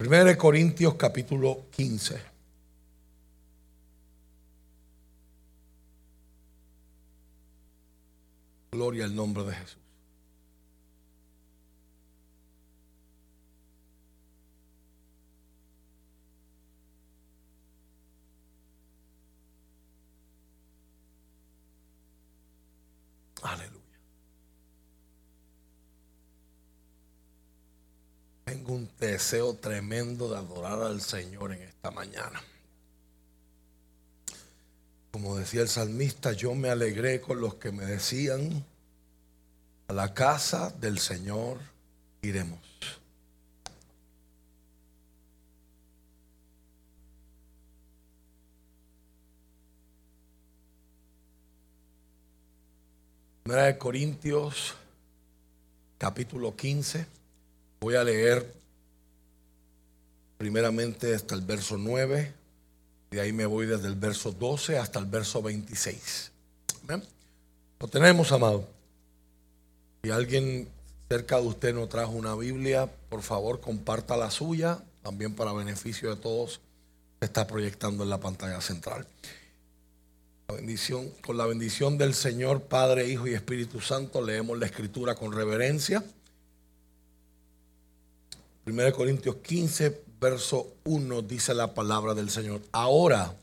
1 Corintios capítulo 15. Gloria al nombre de Jesús. Tengo un deseo tremendo de adorar al Señor en esta mañana. Como decía el salmista, yo me alegré con los que me decían, a la casa del Señor iremos. Primera de Corintios, capítulo 15. Voy a leer primeramente hasta el verso 9. De ahí me voy desde el verso 12 hasta el verso 26. Lo tenemos, amado. Si alguien cerca de usted no trajo una Biblia, por favor comparta la suya, también para beneficio de todos. Se está proyectando en la pantalla central. La bendición, con la bendición del Señor, Padre, Hijo y Espíritu Santo, leemos la escritura con reverencia. 1 Corintios 15, verso 1 dice la palabra del Señor. Ahora,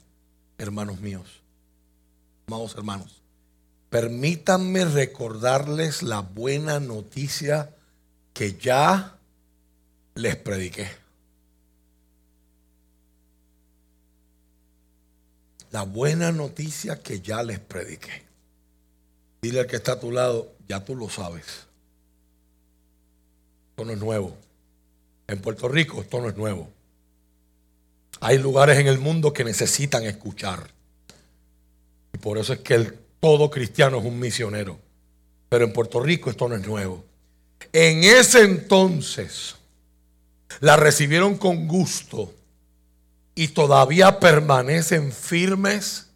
hermanos míos, amados hermanos, permítanme recordarles la buena noticia que ya les prediqué. La buena noticia que ya les prediqué. Dile al que está a tu lado, ya tú lo sabes. Esto no es nuevo. En Puerto Rico esto no es nuevo. Hay lugares en el mundo que necesitan escuchar. Y por eso es que todo cristiano es un misionero. Pero en Puerto Rico esto no es nuevo. En ese entonces la recibieron con gusto y todavía permanecen firmes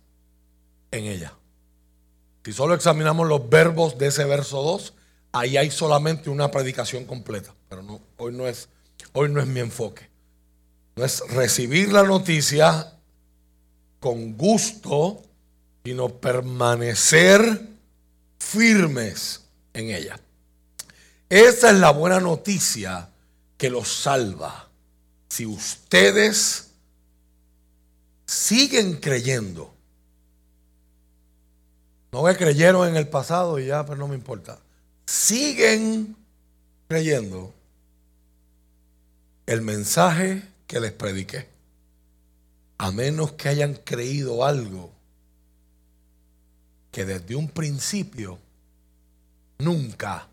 en ella. Si solo examinamos los verbos de ese verso 2, ahí hay solamente una predicación completa. Pero hoy no es Hoy no es mi enfoque. No es recibir la noticia con gusto, sino permanecer firmes en ella. Esa es la buena noticia que los salva. Si ustedes siguen creyendo, no que creyeron en el pasado y ya, pero no me importa. Siguen creyendo el mensaje que les prediqué. A menos que hayan creído algo que desde un principio nunca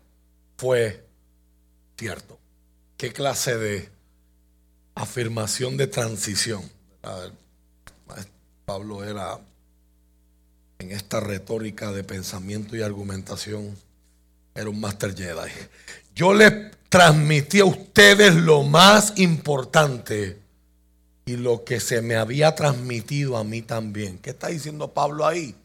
fue cierto. ¿Qué clase de afirmación de transición? Pablo era en esta retórica de pensamiento y argumentación, era un master Jedi. Yo les transmití a ustedes lo más importante y lo que se me había transmitido a mí también. ¿Qué está diciendo Pablo ahí?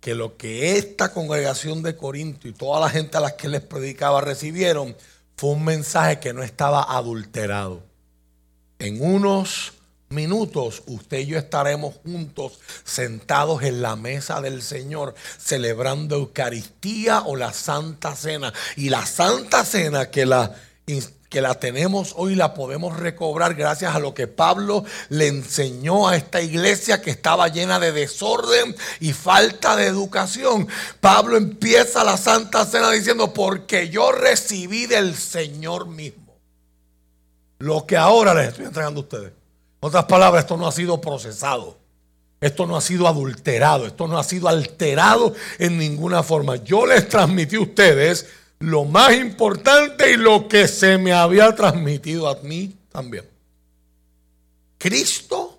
Que lo que esta congregación de Corinto y toda la gente a la que les predicaba recibieron fue un mensaje que no estaba adulterado. En unos minutos usted y yo estaremos juntos sentados en la mesa del Señor celebrando Eucaristía o la Santa Cena. Y la Santa Cena que la, que la tenemos hoy la podemos recobrar gracias a lo que Pablo le enseñó a esta iglesia que estaba llena de desorden y falta de educación. Pablo empieza la Santa Cena diciendo, porque yo recibí del Señor mismo lo que ahora les estoy entregando a ustedes. En otras palabras, esto no ha sido procesado. Esto no ha sido adulterado. Esto no ha sido alterado en ninguna forma. Yo les transmití a ustedes lo más importante y lo que se me había transmitido a mí también. Cristo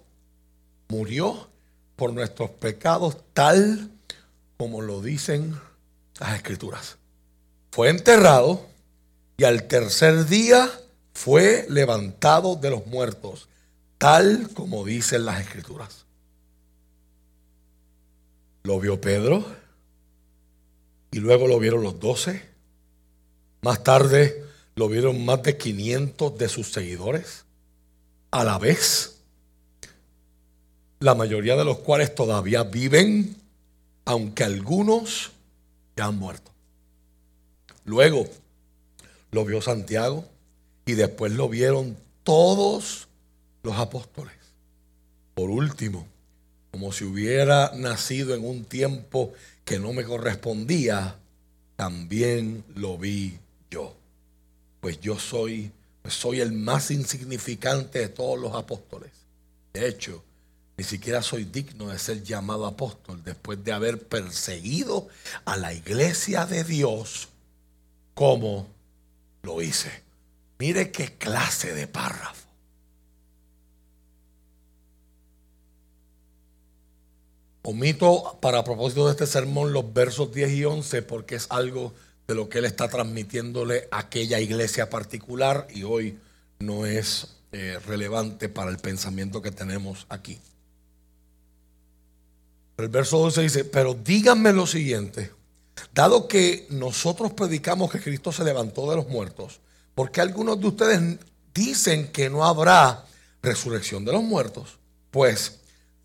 murió por nuestros pecados tal como lo dicen las escrituras. Fue enterrado y al tercer día fue levantado de los muertos tal como dicen las escrituras. Lo vio Pedro y luego lo vieron los doce. Más tarde lo vieron más de 500 de sus seguidores. a la vez, la mayoría de los cuales todavía viven, aunque algunos ya han muerto. Luego lo vio Santiago y después lo vieron todos los apóstoles. Por último, como si hubiera nacido en un tiempo que no me correspondía, también lo vi yo. Pues yo soy, pues soy el más insignificante de todos los apóstoles. De hecho, ni siquiera soy digno de ser llamado apóstol después de haber perseguido a la iglesia de Dios como lo hice. Mire qué clase de párrafo. Omito para propósito de este sermón los versos 10 y 11 porque es algo de lo que él está transmitiéndole a aquella iglesia particular y hoy no es eh, relevante para el pensamiento que tenemos aquí. El verso 12 dice, pero díganme lo siguiente, dado que nosotros predicamos que Cristo se levantó de los muertos, ¿por qué algunos de ustedes dicen que no habrá resurrección de los muertos? Pues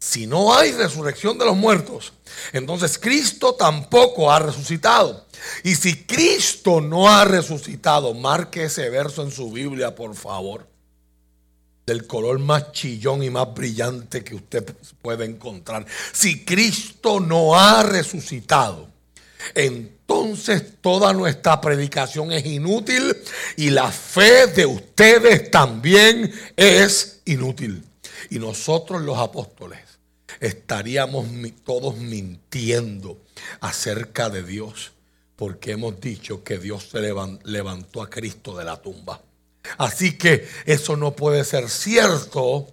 si no hay resurrección de los muertos, entonces Cristo tampoco ha resucitado. Y si Cristo no ha resucitado, marque ese verso en su Biblia, por favor. Del color más chillón y más brillante que usted puede encontrar. Si Cristo no ha resucitado, entonces toda nuestra predicación es inútil y la fe de ustedes también es inútil. Y nosotros los apóstoles estaríamos todos mintiendo acerca de Dios, porque hemos dicho que Dios se levantó a Cristo de la tumba. Así que eso no puede ser cierto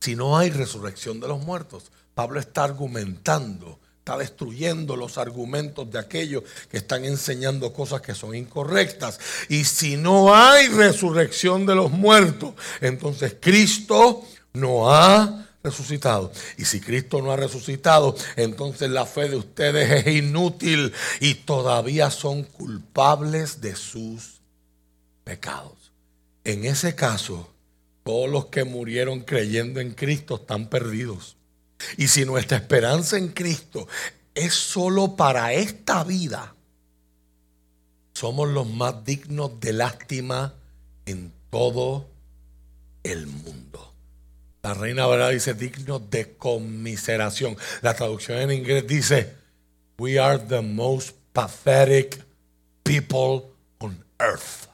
si no hay resurrección de los muertos. Pablo está argumentando, está destruyendo los argumentos de aquellos que están enseñando cosas que son incorrectas. Y si no hay resurrección de los muertos, entonces Cristo no ha resucitado. Y si Cristo no ha resucitado, entonces la fe de ustedes es inútil y todavía son culpables de sus pecados. En ese caso, todos los que murieron creyendo en Cristo están perdidos. Y si nuestra esperanza en Cristo es solo para esta vida, somos los más dignos de lástima en todo el mundo. La reina verdad dice digno de conmiseración. La traducción en inglés dice, we are the most pathetic people on earth.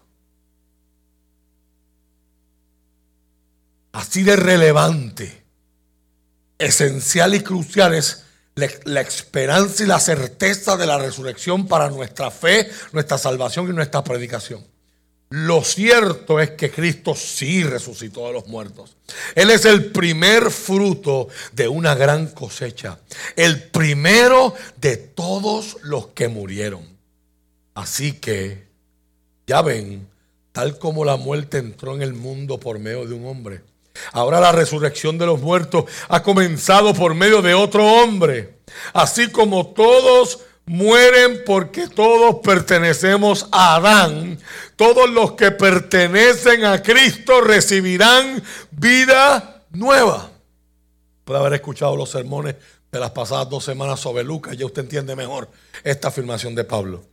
Así de relevante, esencial y crucial es la, esperanza y la certeza de la resurrección para nuestra fe, nuestra salvación y nuestra predicación. Lo cierto es que Cristo sí resucitó de los muertos. Él es el primer fruto de una gran cosecha. El primero de todos los que murieron. Así que, ya ven, tal como la muerte entró en el mundo por medio de un hombre. Ahora la resurrección de los muertos ha comenzado por medio de otro hombre. Así como todos mueren porque todos pertenecemos a Adán. Todos los que pertenecen a Cristo recibirán vida nueva. Puede haber escuchado los sermones de las pasadas dos semanas sobre Lucas, ya usted entiende mejor esta afirmación de Pablo.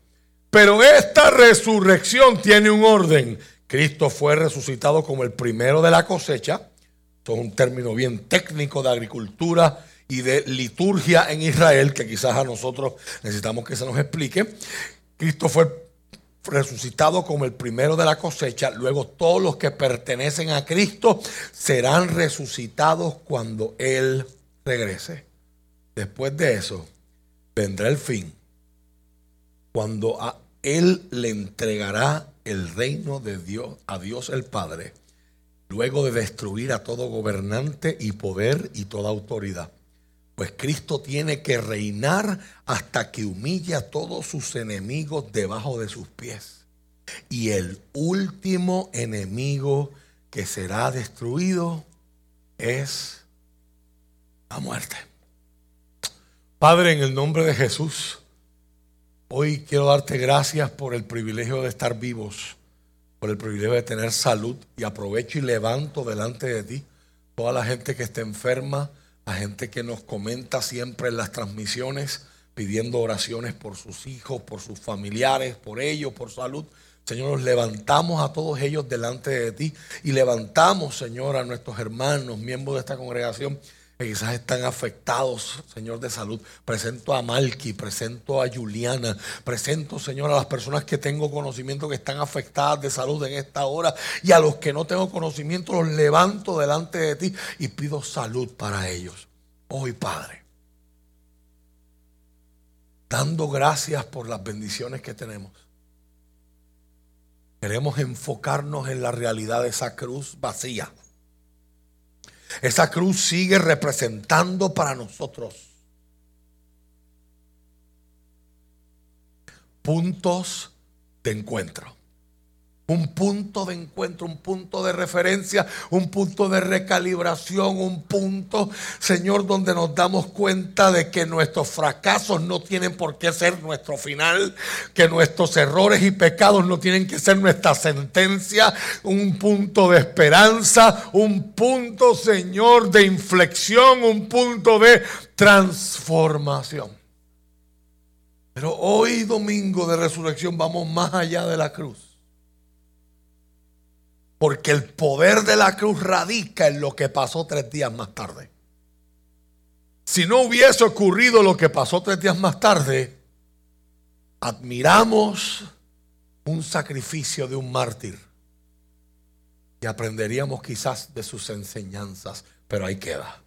Pero esta resurrección tiene un orden. Cristo fue resucitado como el primero de la cosecha. Esto es un término bien técnico de agricultura y de liturgia en Israel, que quizás a nosotros necesitamos que se nos explique. Cristo fue resucitado como el primero de la cosecha, luego todos los que pertenecen a Cristo serán resucitados cuando Él regrese. Después de eso, vendrá el fin, cuando a Él le entregará el reino de Dios, a Dios el Padre, luego de destruir a todo gobernante y poder y toda autoridad. Pues Cristo tiene que reinar hasta que humille a todos sus enemigos debajo de sus pies. Y el último enemigo que será destruido es la muerte. Padre, en el nombre de Jesús, hoy quiero darte gracias por el privilegio de estar vivos por el privilegio de tener salud y aprovecho y levanto delante de ti toda la gente que está enferma, la gente que nos comenta siempre en las transmisiones pidiendo oraciones por sus hijos, por sus familiares, por ellos, por salud. Señor, nos levantamos a todos ellos delante de ti y levantamos, Señor, a nuestros hermanos, miembros de esta congregación que quizás están afectados, Señor, de salud. Presento a Malky, presento a Juliana, presento, Señor, a las personas que tengo conocimiento que están afectadas de salud en esta hora y a los que no tengo conocimiento los levanto delante de ti y pido salud para ellos. Hoy, Padre, dando gracias por las bendiciones que tenemos. Queremos enfocarnos en la realidad de esa cruz vacía esa cruz sigue representando para nosotros puntos de encuentro un punto de encuentro, un punto de referencia, un punto de recalibración, un punto, Señor, donde nos damos cuenta de que nuestros fracasos no tienen por qué ser nuestro final, que nuestros errores y pecados no tienen que ser nuestra sentencia, un punto de esperanza, un punto, Señor, de inflexión, un punto de transformación. Pero hoy, domingo de resurrección, vamos más allá de la cruz. Porque el poder de la cruz radica en lo que pasó tres días más tarde. Si no hubiese ocurrido lo que pasó tres días más tarde, admiramos un sacrificio de un mártir y aprenderíamos quizás de sus enseñanzas, pero ahí queda.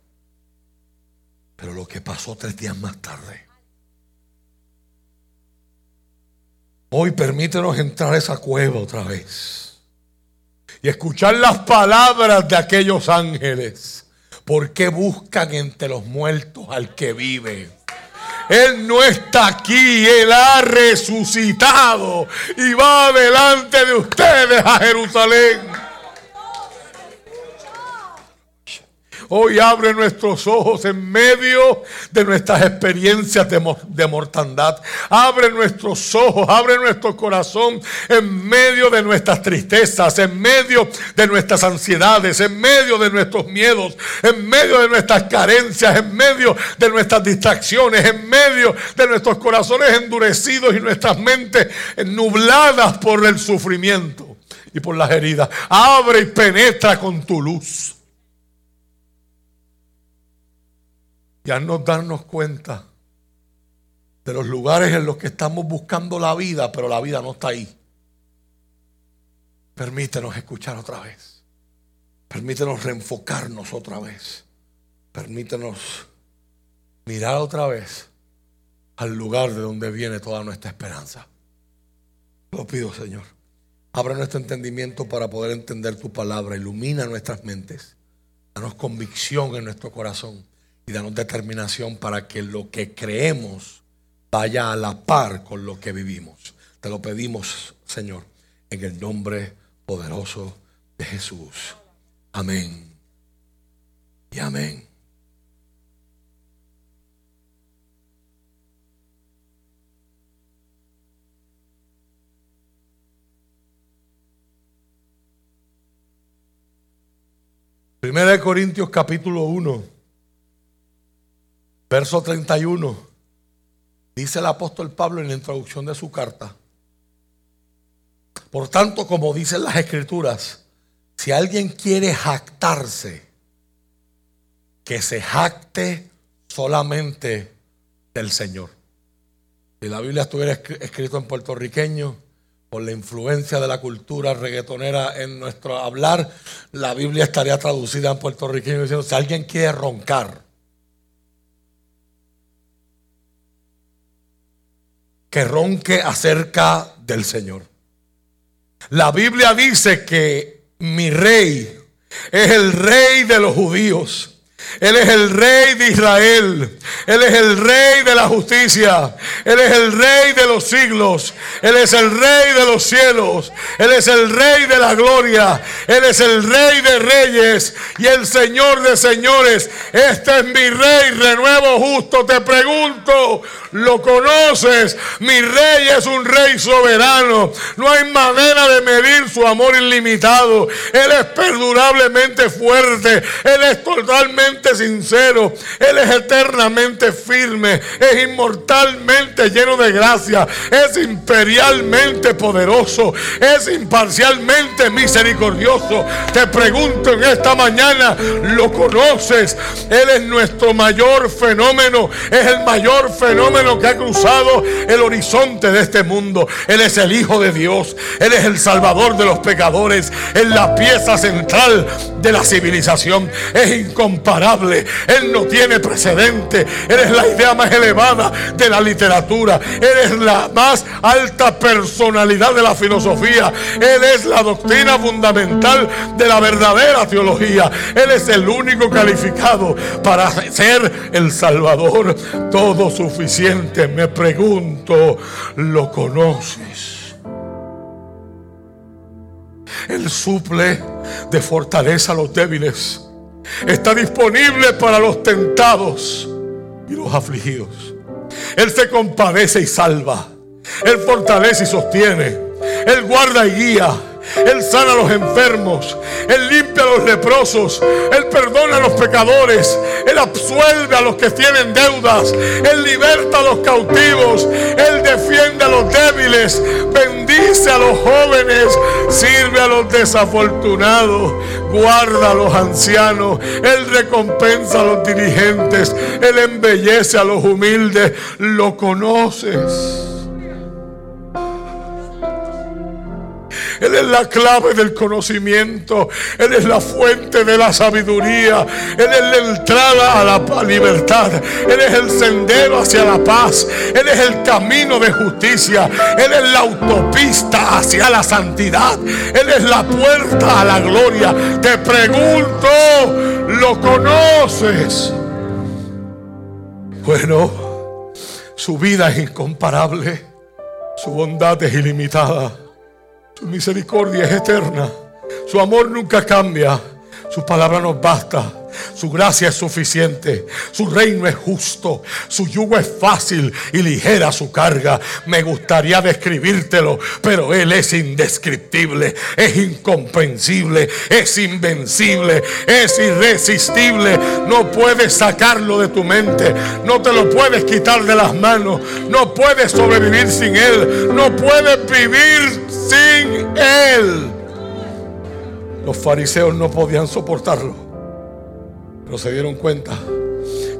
Pero lo que pasó tres días más tarde. Hoy permítenos entrar a esa cueva otra vez y escuchar las palabras de aquellos ángeles. ¿Por qué buscan entre los muertos al que vive? Él no está aquí, Él ha resucitado y va delante de ustedes a Jerusalén. Hoy abre nuestros ojos en medio de nuestras experiencias de, mortandad. Abre nuestros ojos, abre nuestro corazón en medio de nuestras tristezas, en medio de nuestras ansiedades, en medio de nuestros miedos, en medio de nuestras carencias, en medio de nuestras distracciones, en medio de nuestros corazones endurecidos y nuestras mentes nubladas por el sufrimiento y por las heridas. Abre y penetra con tu luz. Y no darnos cuenta de los lugares en los que estamos buscando la vida, pero la vida no está ahí. Permítenos escuchar otra vez. Permítenos reenfocarnos otra vez. Permítenos mirar otra vez al lugar de donde viene toda nuestra esperanza. Lo pido, Señor. Abre nuestro entendimiento para poder entender tu palabra. Ilumina nuestras mentes. Danos convicción en nuestro corazón y danos determinación para que lo que creemos vaya a la par con lo que vivimos. Te lo pedimos, Señor, en el nombre poderoso de Jesús. Amén. Y amén. Primera de Corintios capítulo 1. Verso 31. Dice el apóstol Pablo en la introducción de su carta. Por tanto, como dicen las escrituras, si alguien quiere jactarse, que se jacte solamente del Señor. Si la Biblia estuviera escrito en puertorriqueño, por la influencia de la cultura reggaetonera en nuestro hablar, la Biblia estaría traducida en puertorriqueño diciendo, si alguien quiere roncar, que ronque acerca del Señor. La Biblia dice que mi rey es el rey de los judíos. Él es el rey de Israel. Él es el rey de la justicia. Él es el rey de los siglos. Él es el rey de los cielos. Él es el rey de la gloria. Él es el rey de reyes y el señor de señores. Este es mi rey, renuevo justo. Te pregunto, ¿lo conoces? Mi rey es un rey soberano. No hay manera de medir su amor ilimitado. Él es perdurablemente fuerte. Él es totalmente sincero. Él es eternamente firme. Es inmortalmente lleno de gracia. Es imperialmente poderoso. Es imparcialmente misericordioso. Te pregunto en esta mañana, ¿lo conoces? Él es nuestro mayor fenómeno. Es el mayor fenómeno que ha cruzado el horizonte de este mundo. Él es el Hijo de Dios. Él es el Salvador de los pecadores. Es la pieza central de la civilización. Es incomparable él no tiene precedente. Eres la idea más elevada de la literatura. Eres la más alta personalidad de la filosofía. Él es la doctrina fundamental de la verdadera teología. Él es el único calificado para ser el Salvador todo suficiente. Me pregunto, ¿lo conoces? Él suple de fortaleza a los débiles está disponible para los tentados y los afligidos. Él se compadece y salva. Él fortalece y sostiene. Él guarda y guía. Él sana a los enfermos. Él a los leprosos. Él perdona a los pecadores. Él absuelve a los que tienen deudas. Él liberta a los cautivos. Él defiende a los débiles. Bendice a los jóvenes. Sirve a los desafortunados. Guarda a los ancianos. Él recompensa a los dirigentes. Él embellece a los humildes. Lo conoces. Él es la clave del conocimiento. Él es la fuente de la sabiduría. Él es la entrada a la libertad. Él es el sendero hacia la paz. Él es el camino de justicia. Él es la autopista hacia la santidad. Él es la puerta a la gloria. Te pregunto, ¿lo conoces? Bueno, su vida es incomparable. Su bondad es ilimitada. Su misericordia es eterna. Su amor nunca cambia. Su palabra nos basta. Su gracia es suficiente. Su reino es justo. Su yugo es fácil y ligera su carga. Me gustaría describírtelo, pero Él es indescriptible, es incomprensible, es invencible, es irresistible. No puedes sacarlo de tu mente. No te lo puedes quitar de las manos. No puedes sobrevivir sin Él. No puedes vivir sin Él. Los fariseos no podían soportarlo se dieron cuenta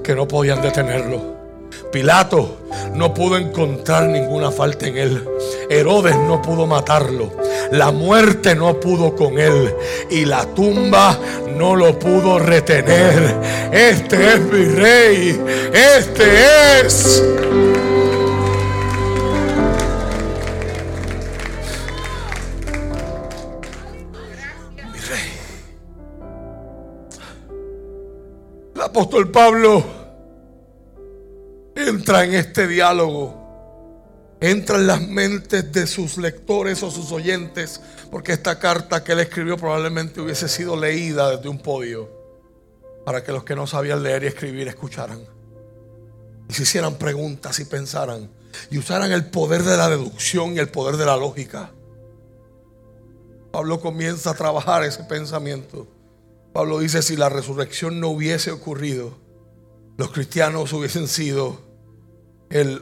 que no podían detenerlo. Pilato no pudo encontrar ninguna falta en él. Herodes no pudo matarlo. La muerte no pudo con él. Y la tumba no lo pudo retener. Este es mi rey. Este es. Apóstol Pablo entra en este diálogo, entra en las mentes de sus lectores o sus oyentes, porque esta carta que él escribió probablemente hubiese sido leída desde un podio, para que los que no sabían leer y escribir escucharan, y se hicieran preguntas y pensaran, y usaran el poder de la deducción y el poder de la lógica. Pablo comienza a trabajar ese pensamiento. Pablo dice, si la resurrección no hubiese ocurrido, los cristianos hubiesen sido el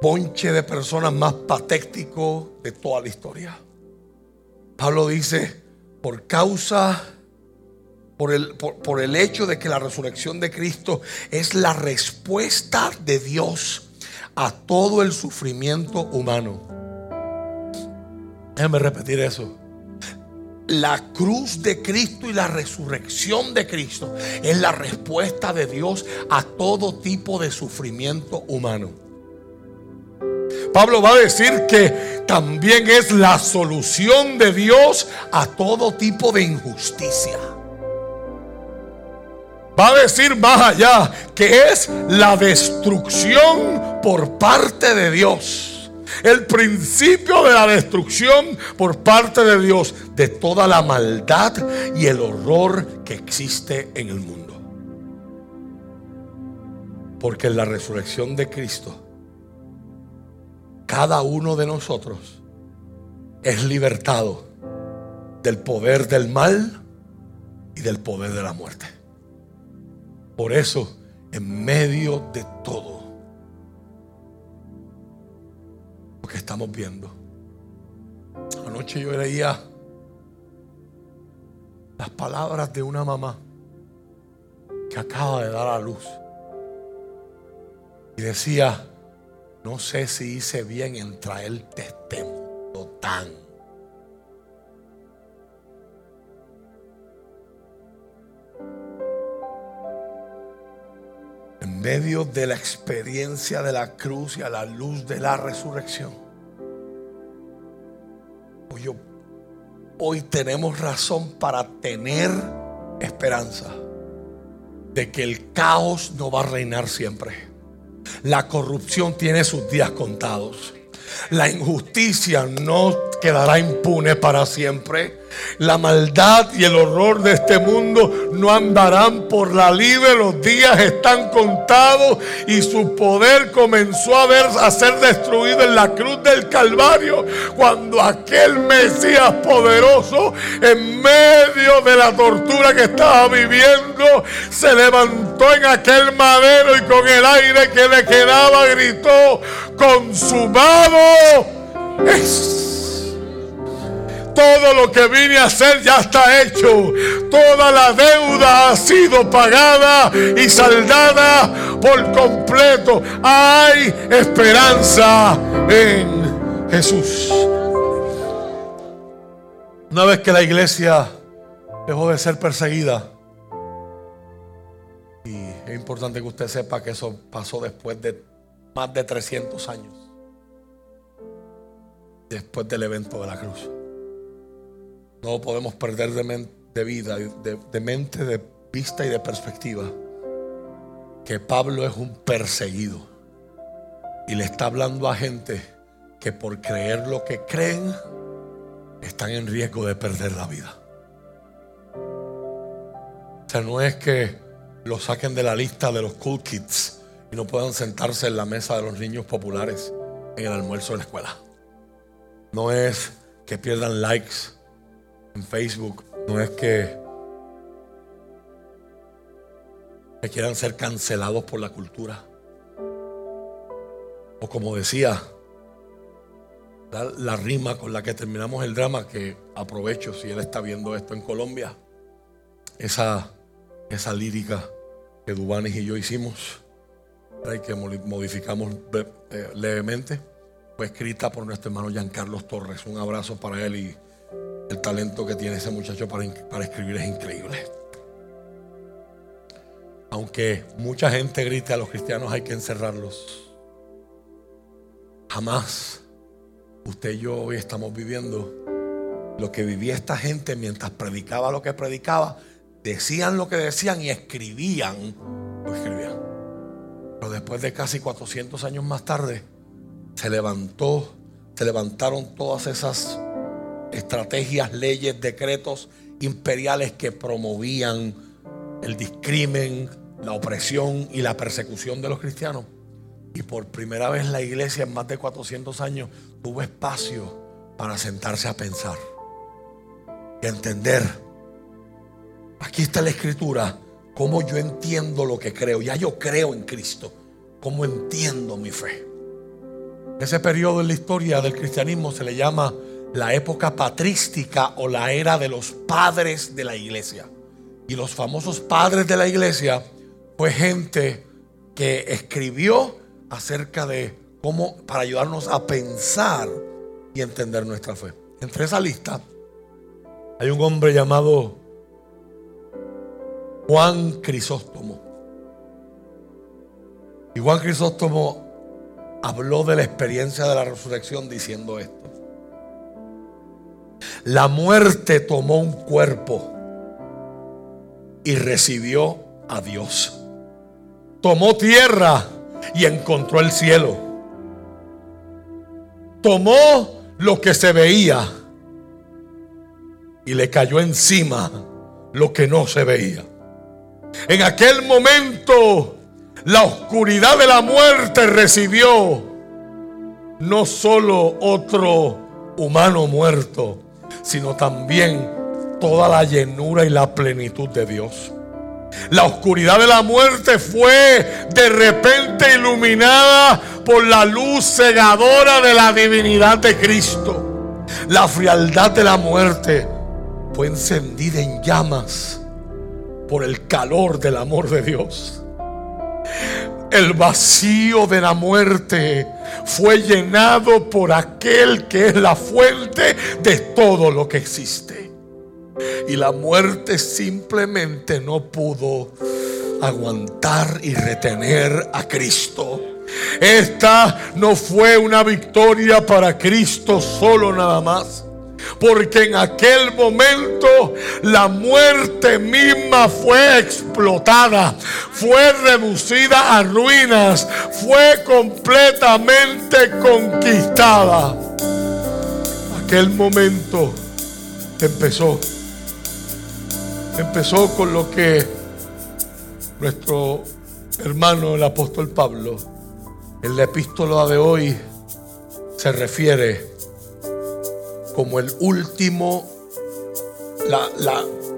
ponche de personas más patético de toda la historia. Pablo dice, por causa, por el, por, el hecho de que la resurrección de Cristo es la respuesta de Dios a todo el sufrimiento humano. Déjame repetir eso la cruz de Cristo y la resurrección de Cristo es la respuesta de Dios a todo tipo de sufrimiento humano. Pablo va a decir que también es la solución de Dios a todo tipo de injusticia. va a decir más allá que es la destrucción por parte de Dios. El principio de la destrucción por parte de Dios de toda la maldad y el horror que existe en el mundo. Porque en la resurrección de Cristo, cada uno de nosotros es libertado del poder del mal y del poder de la muerte. Por eso, en medio de todo que estamos viendo, anoche yo leía las palabras de una mamá que acaba de dar a luz y decía, no sé si hice bien en traer testimonio tan en medio de la experiencia de la cruz y a la luz de la resurrección. Hoy, hoy tenemos razón para tener esperanza de que el caos no va a reinar siempre. La corrupción tiene sus días contados. La injusticia no quedará impune para siempre. La maldad y el horror de este mundo no andarán por la libre. Los días están contados y su poder comenzó a, ver, a ser destruido en la cruz del Calvario cuando aquel Mesías poderoso en medio de la tortura que estaba viviendo se levantó en aquel madero y con el aire que le quedaba gritó consumado es. Todo lo que vine a hacer ya está hecho. Toda la deuda ha sido pagada y saldada por completo. Hay esperanza en Jesús. Una vez que la iglesia dejó de ser perseguida, y es importante que usted sepa que eso pasó después de más de 300 años, después del evento de la cruz. No podemos perder de, vida, de, mente, de vista y de perspectiva que Pablo es un perseguido. Y le está hablando a gente que por creer lo que creen están en riesgo de perder la vida. O sea, no es que lo saquen de la lista de los cool kids y no puedan sentarse en la mesa de los niños populares en el almuerzo de la escuela. No es que pierdan likes en Facebook no es que, quieran ser cancelados por la cultura. O como decía, la, rima con la que terminamos el drama, que aprovecho si él está viendo esto en Colombia, esa, esa lírica que Dubanis y yo hicimos, y que modificamos eh, levemente, fue escrita por nuestro hermano Giancarlos Torres. Un abrazo para él y el talento que tiene ese muchacho para, escribir es increíble. Aunque mucha gente grite a los cristianos hay que encerrarlos. Jamás usted y yo hoy estamos viviendo lo que vivía esta gente mientras predicaba lo que predicaba, decían lo que decían y escribían lo escribían. Pero después de casi 400 años más tarde, se levantó, se levantaron todas esas estrategias, leyes, decretos imperiales que promovían el discrimen, la opresión y la persecución de los cristianos. Y por primera vez la iglesia en más de 400 años tuvo espacio para sentarse a pensar y entender. Aquí está la escritura, cómo yo entiendo lo que creo. Ya yo creo en Cristo, cómo entiendo mi fe. Ese periodo en la historia del cristianismo se le llama la época patrística o la era de los padres de la iglesia. Y los famosos padres de la iglesia fue gente que escribió acerca de cómo, para ayudarnos a pensar y entender nuestra fe. Entre esa lista hay un hombre llamado Juan Crisóstomo. Y Juan Crisóstomo habló de la experiencia de la resurrección diciendo esto. La muerte tomó un cuerpo y recibió a Dios. Tomó tierra y encontró el cielo. Tomó lo que se veía y le cayó encima lo que no se veía. En aquel momento la oscuridad de la muerte recibió no solo otro humano muerto, sino también toda la llenura y la plenitud de Dios. La oscuridad de la muerte fue de repente iluminada por la luz cegadora de la divinidad de Cristo. La frialdad de la muerte fue encendida en llamas por el calor del amor de Dios. El vacío de la muerte fue llenado por aquel que es la fuente de todo lo que existe. Y la muerte simplemente no pudo aguantar y retener a Cristo. Esta no fue una victoria para Cristo solo nada más. Porque en aquel momento la muerte misma fue explotada, fue reducida a ruinas, fue completamente conquistada. Aquel momento empezó. Empezó con lo que nuestro hermano el apóstol Pablo en la epístola de hoy se refiere como el último, la,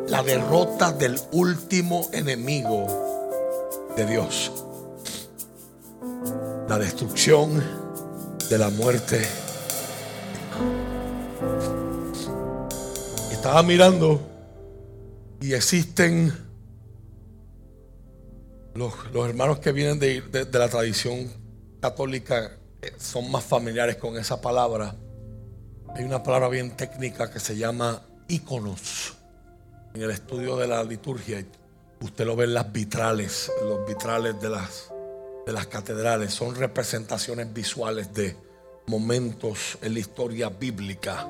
la derrota del último enemigo de Dios. La destrucción de la muerte. Estaba mirando y existen los, hermanos que vienen de, de la tradición católica, eh, son más familiares con esa palabra. Hay una palabra bien técnica que se llama íconos. En el estudio de la liturgia, usted lo ve en las vitrales, los vitrales de las, de las catedrales. Son representaciones visuales de momentos en la historia bíblica.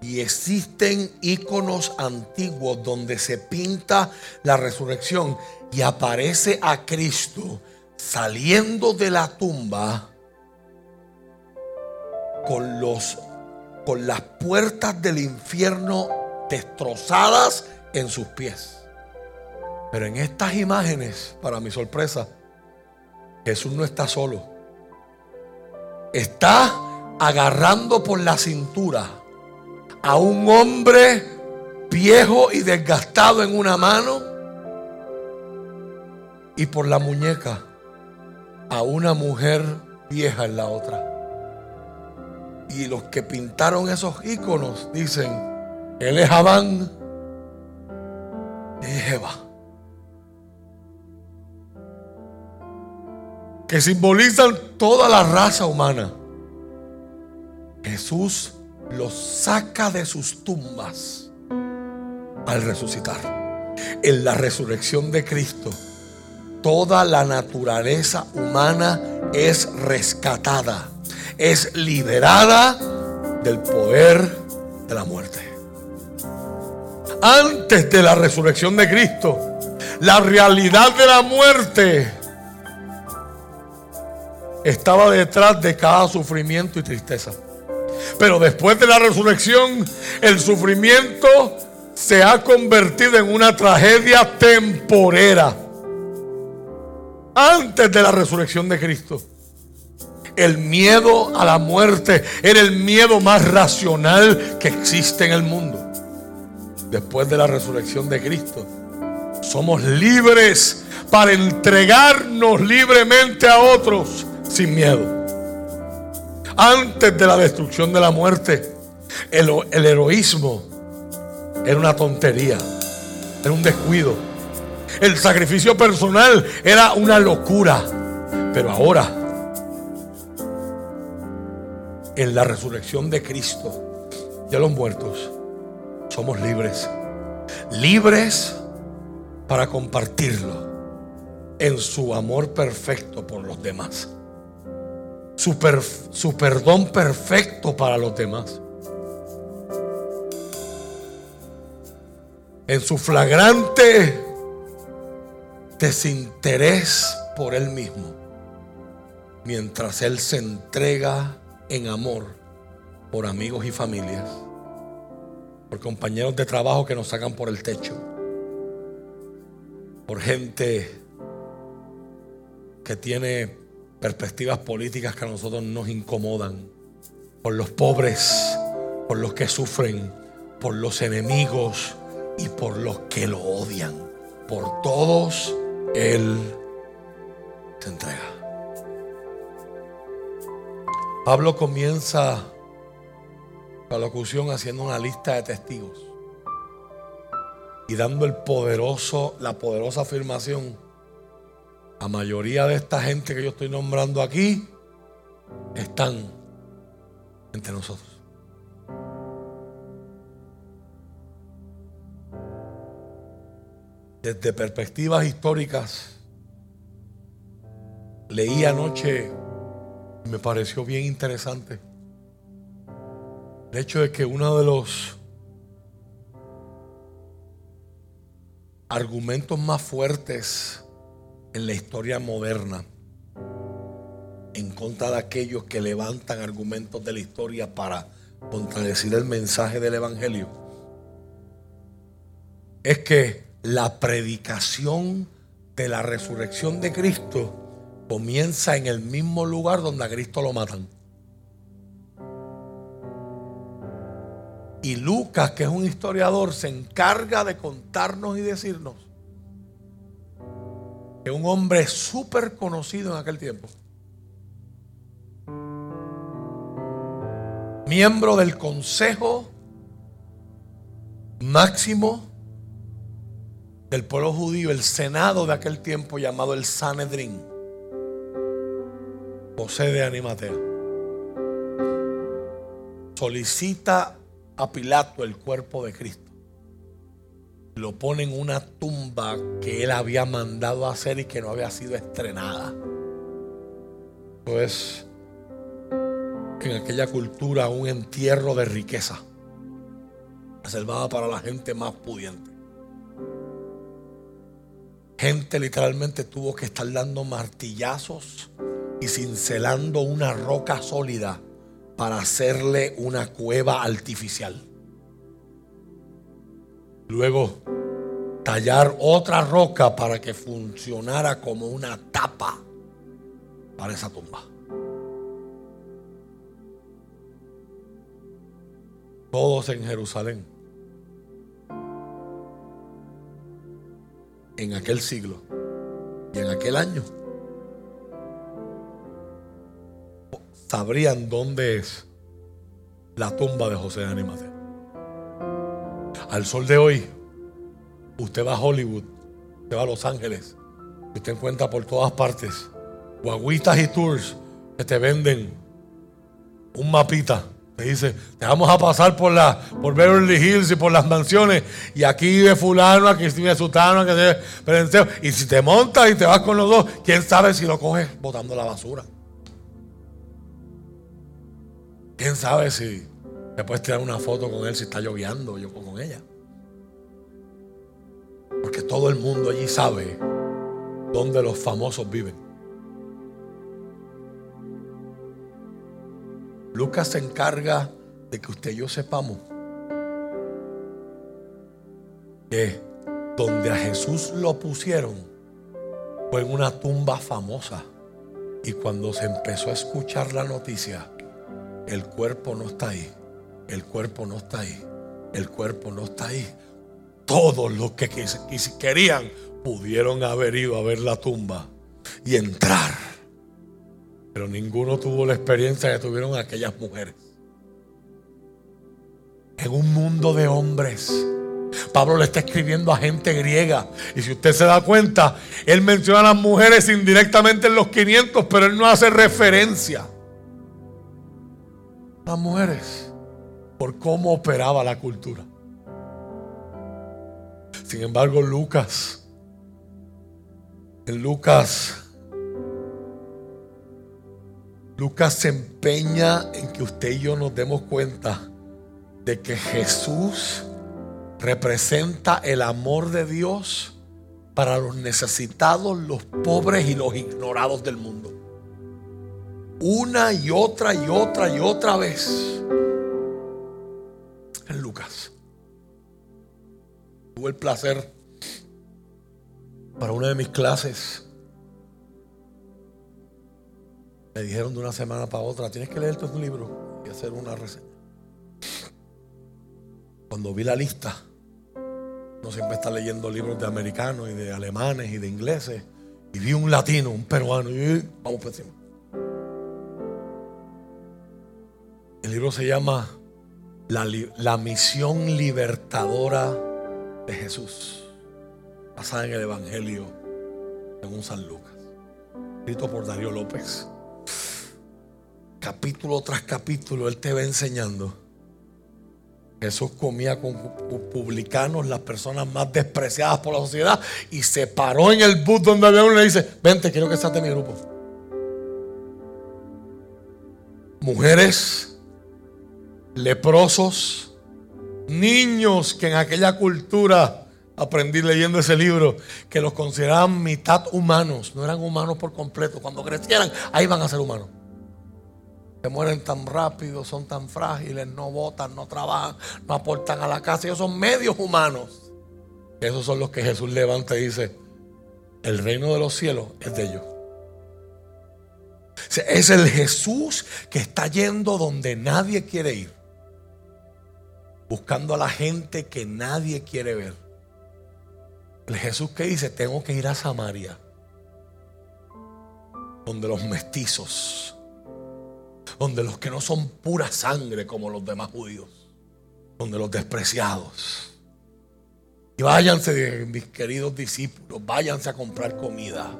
Y existen íconos antiguos donde se pinta la resurrección y aparece a Cristo saliendo de la tumba con, los, con las puertas del infierno destrozadas en sus pies. Pero en estas imágenes, para mi sorpresa, Jesús no está solo. Está agarrando por la cintura a un hombre viejo y desgastado en una mano y por la muñeca a una mujer vieja en la otra. Y los que pintaron esos iconos dicen, él es Adán y Eva. Que simbolizan toda la raza humana. Jesús los saca de sus tumbas al resucitar. En la resurrección de Cristo, toda la naturaleza humana es rescatada es liberada del poder de la muerte. Antes de la resurrección de Cristo, la realidad de la muerte estaba detrás de cada sufrimiento y tristeza. Pero después de la resurrección, el sufrimiento se ha convertido en una tragedia temporera. Antes de la resurrección de Cristo el miedo a la muerte era el miedo más racional que existe en el mundo. Después de la resurrección de Cristo, somos libres para entregarnos libremente a otros sin miedo. Antes de la destrucción de la muerte, el, heroísmo era una tontería, era un descuido. El sacrificio personal era una locura. Pero ahora en la resurrección de Cristo de los muertos, somos libres. Libres para compartirlo en su amor perfecto por los demás. Su, su perdón perfecto para los demás. en su flagrante desinterés por él mismo, mientras él se entrega en amor por amigos y familias, por compañeros de trabajo que nos sacan por el techo, por gente que tiene perspectivas políticas que a nosotros nos incomodan, por los pobres, por los que sufren, por los enemigos y por los que lo odian. Por todos Él se entrega. Pablo comienza la locución haciendo una lista de testigos y dando el poderoso, la poderosa afirmación. La mayoría de esta gente que yo estoy nombrando aquí están entre nosotros. desde perspectivas históricas, leí anoche me pareció bien interesante. El hecho de que uno de los argumentos más fuertes en la historia moderna en contra de aquellos que levantan argumentos de la historia para contradecir el mensaje del Evangelio es que la predicación de la resurrección de Cristo comienza en el mismo lugar donde a Cristo lo matan. Y Lucas, que es un historiador, se encarga de contarnos y decirnos que un hombre súper conocido en aquel tiempo, miembro del Consejo Máximo del pueblo judío, el senado de aquel tiempo llamado el Sanedrín, José de Animatea, solicita a Pilato el cuerpo de Cristo. Lo pone en una tumba que él había mandado hacer y que no había sido estrenada. Pues en aquella cultura un entierro de riqueza, reservada para la gente más pudiente. Gente literalmente tuvo que estar dando martillazos y cincelando una roca sólida para hacerle una cueva artificial. Luego tallar otra roca para que funcionara como una tapa para esa tumba. Todos en Jerusalén en aquel siglo y en aquel año sabrían dónde es la tumba de José de. Al sol de hoy, usted va a Hollywood, usted va a Los Ángeles, usted encuentra por todas partes guaguitas y tours que te venden un mapita me dice, te vamos a pasar por la, por Beverly Hills y por las mansiones. Y aquí de fulano, aquí de sutano, que de Y si te montas y te vas con los dos, quién sabe si lo coges botando la basura. Quién sabe si te puedes tirar una foto con él si está lloviendo yo con ella. Porque todo el mundo allí sabe dónde los famosos viven. Lucas se encarga de que usted y yo sepamos que donde a Jesús lo pusieron fue en una tumba famosa. Y cuando se empezó a escuchar la noticia, el cuerpo no está ahí, el cuerpo no está ahí, el cuerpo no está ahí. Todos los que querían pudieron haber ido a ver la tumba y entrar pero ninguno tuvo la experiencia que tuvieron aquellas mujeres. En un mundo de hombres. Pablo le está escribiendo a gente griega. Y si usted se da cuenta, él menciona a las mujeres indirectamente en los 500, pero él no hace referencia las mujeres por cómo operaba la cultura. Sin embargo, Lucas, en Lucas Lucas se empeña en que usted y yo nos demos cuenta de que Jesús representa el amor de Dios para los necesitados, los pobres y los ignorados del mundo. Una y otra y otra y otra vez. En Lucas. Tuve el placer para una de mis clases. Me dijeron de una semana para otra, tienes que leer tu libro y hacer una reseña. Cuando vi la lista, no siempre está leyendo libros de americanos y de alemanes y de ingleses. Y vi un latino, un peruano, y vamos por encima. El libro se llama la, la, misión libertadora de Jesús, basada en el Evangelio según San Lucas, escrito por Darío López. Capítulo tras capítulo, Él te va enseñando Jesús comía con publicanos, las personas más despreciadas por la sociedad, y se paró en el bus donde había uno y le dice, vente, quiero que seas de mi grupo. Mujeres, leprosos, niños que en aquella cultura, aprendí leyendo ese libro, que los consideraban mitad humanos, no eran humanos por completo. Cuando crecieran, ahí van a ser humanos se mueren tan rápido, son tan frágiles, no votan, no trabajan, no aportan a la casa. Ellos son medios humanos. Esos son los que Jesús levanta y dice, el reino de los cielos es de ellos. Es el Jesús que está yendo donde nadie quiere ir. Buscando a la gente que nadie quiere ver. El Jesús que dice, tengo que ir a Samaria. Donde los mestizos donde los que no son pura sangre como los demás judíos, donde los despreciados. Y váyanse, mis queridos discípulos, váyanse a comprar comida.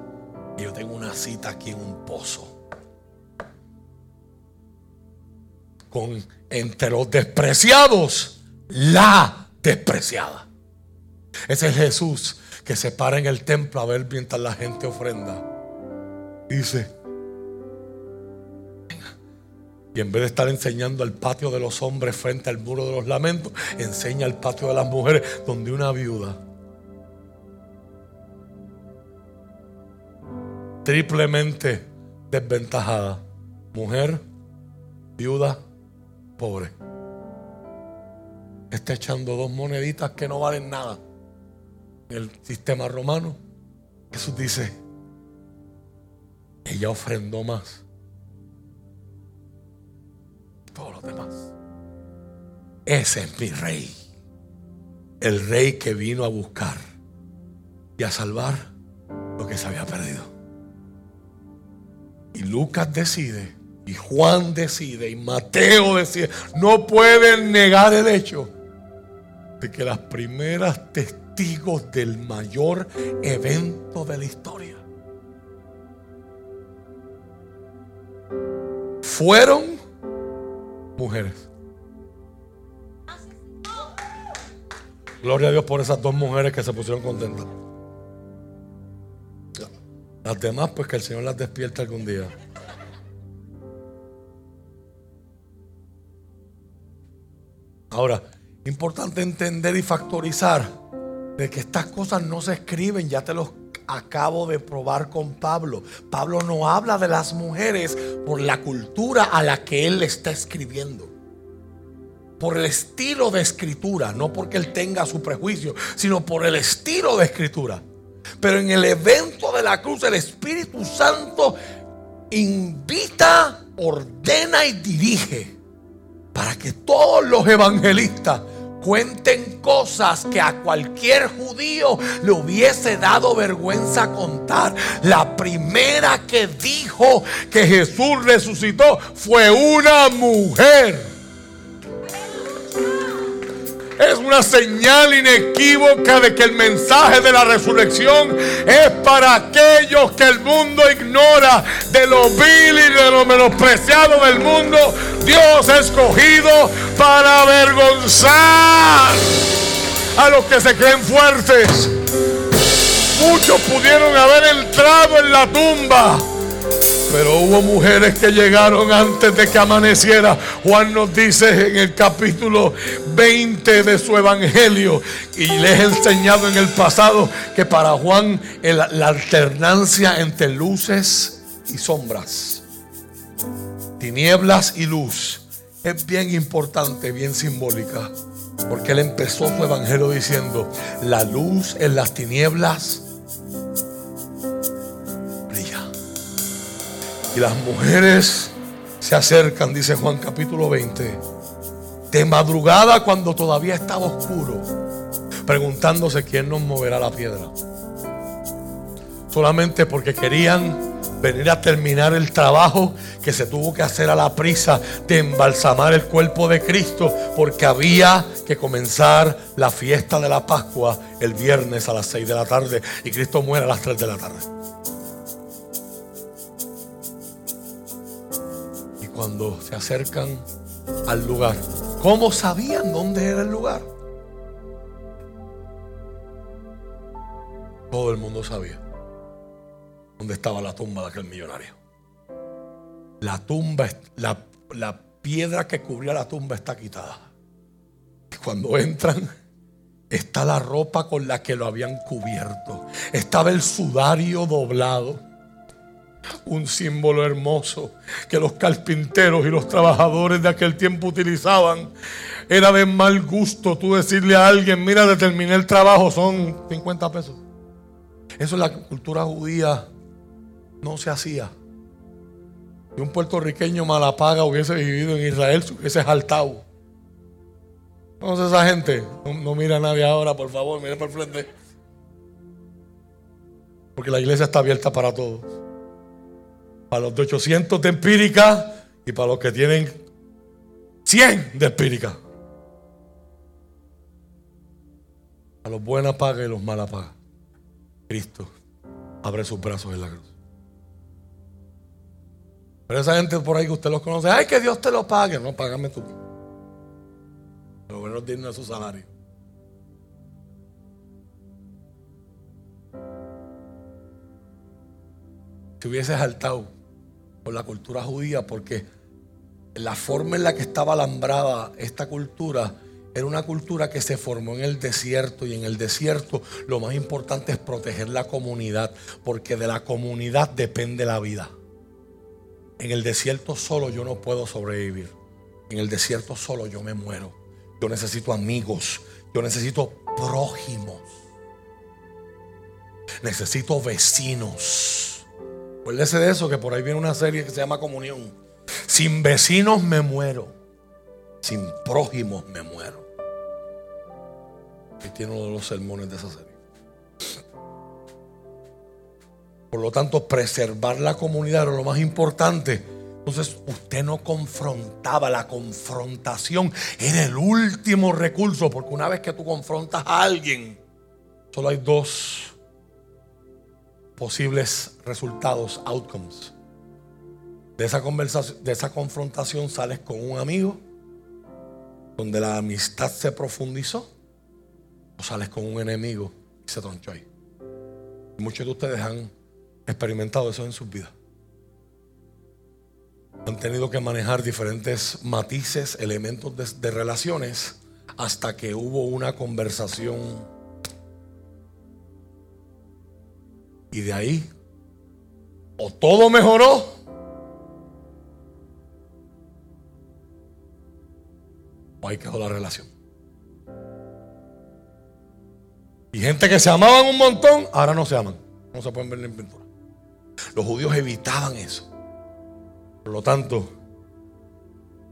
Yo tengo una cita aquí en un pozo. Con entre los despreciados, la despreciada. Ese es Jesús que se para en el templo a ver mientras la gente ofrenda. Dice, y en vez de estar enseñando al patio de los hombres frente al muro de los lamentos, enseña al patio de las mujeres donde una viuda triplemente desventajada, mujer, viuda, pobre, está echando dos moneditas que no valen nada. En el sistema romano, Jesús dice, ella ofrendó más todos los demás. Ese es mi rey. El rey que vino a buscar y a salvar lo que se había perdido. Y Lucas decide, y Juan decide, y Mateo decide, no pueden negar el hecho de que las primeras testigos del mayor evento de la historia fueron mujeres. Gloria a Dios por esas dos mujeres que se pusieron contentas. Las demás, pues que el Señor las despierte algún día. Ahora, importante entender y factorizar de que estas cosas no se escriben, ya te los acabo de probar con Pablo. Pablo no habla de las mujeres por la cultura a la que él está escribiendo. Por el estilo de escritura, no porque él tenga su prejuicio, sino por el estilo de escritura. Pero en el evento de la cruz el Espíritu Santo invita, ordena y dirige para que todos los evangelistas cuenten cosas que a cualquier judío le hubiese dado vergüenza contar. La primera que dijo que Jesús resucitó fue una mujer. Es una señal inequívoca de que el mensaje de la resurrección es para aquellos que el mundo ignora, de lo vil y de lo menospreciado del mundo. Dios ha escogido para avergonzar a los que se creen fuertes. Muchos pudieron haber entrado en la tumba Pero hubo mujeres que llegaron antes de que amaneciera. Juan nos dice en el capítulo 20 de su evangelio. Y les he enseñado en el pasado que para Juan la alternancia entre luces y sombras, tinieblas y luz, es bien importante, bien simbólica. Porque él empezó su evangelio diciendo, la luz en las tinieblas Y las mujeres se acercan, dice Juan capítulo 20, de madrugada cuando todavía estaba oscuro, preguntándose quién nos moverá la piedra. Solamente porque querían venir a terminar el trabajo que se tuvo que hacer a la prisa de embalsamar el cuerpo de Cristo, porque había que comenzar la fiesta de la Pascua el viernes a las 6 de la tarde y Cristo muere a las 3 de la tarde. Cuando se acercan al lugar. ¿Cómo sabían dónde era el lugar? Todo el mundo sabía dónde estaba la tumba de aquel millonario. La tumba, la, la piedra que cubría la tumba está quitada. Y cuando entran, está la ropa con la que lo habían cubierto. Estaba el sudario doblado un símbolo hermoso que los carpinteros y los trabajadores de aquel tiempo utilizaban. Era de mal gusto tú decirle a alguien, mira, terminé el trabajo, son 50 pesos. Eso en la cultura judía no se hacía. Si un puertorriqueño malapaga hubiese vivido en Israel, se hubiese saltado. Entonces esa gente, no, mira a nadie ahora, por favor, mire por el frente. Porque la iglesia está abierta para todos. Para los de 800 de empírica y para los que tienen 100 de empírica. A los buenas paga y los malas paga. Cristo abre sus brazos en la cruz. Pero esa gente por ahí que usted los conoce, ay, que Dios te lo pague. No, págame tú. Lo bueno tiene su salario. Si hubiese saltado la cultura judía porque la forma en la que estaba alambrada esta cultura era una cultura que se formó en el desierto y en el desierto lo más importante es proteger la comunidad porque de la comunidad depende la vida. En el desierto solo yo no puedo sobrevivir. En el desierto solo yo me muero. Yo necesito amigos. Yo necesito prójimos. Necesito vecinos. Acuérdese de eso, que por ahí viene una serie que se llama Comunión. Sin vecinos me muero. Sin prójimos me muero. Aquí tiene uno de los sermones de esa serie. Por lo tanto, preservar la comunidad era lo más importante. Entonces, usted no confrontaba. La confrontación era el último recurso. Porque una vez que tú confrontas a alguien, solo hay dos posibles resultados, outcomes. De esa conversación, de esa confrontación sales con un amigo donde la amistad se profundizó o sales con un enemigo y se tronchó ahí. muchos de ustedes han experimentado eso en sus vidas. Han tenido que manejar diferentes matices, elementos de, de relaciones hasta que hubo una conversación Y de ahí, o todo mejoró, o ahí quedó la relación. Y gente que se amaban un montón, ahora no se aman. No se pueden ver en pintura. Los judíos evitaban eso. Por lo tanto,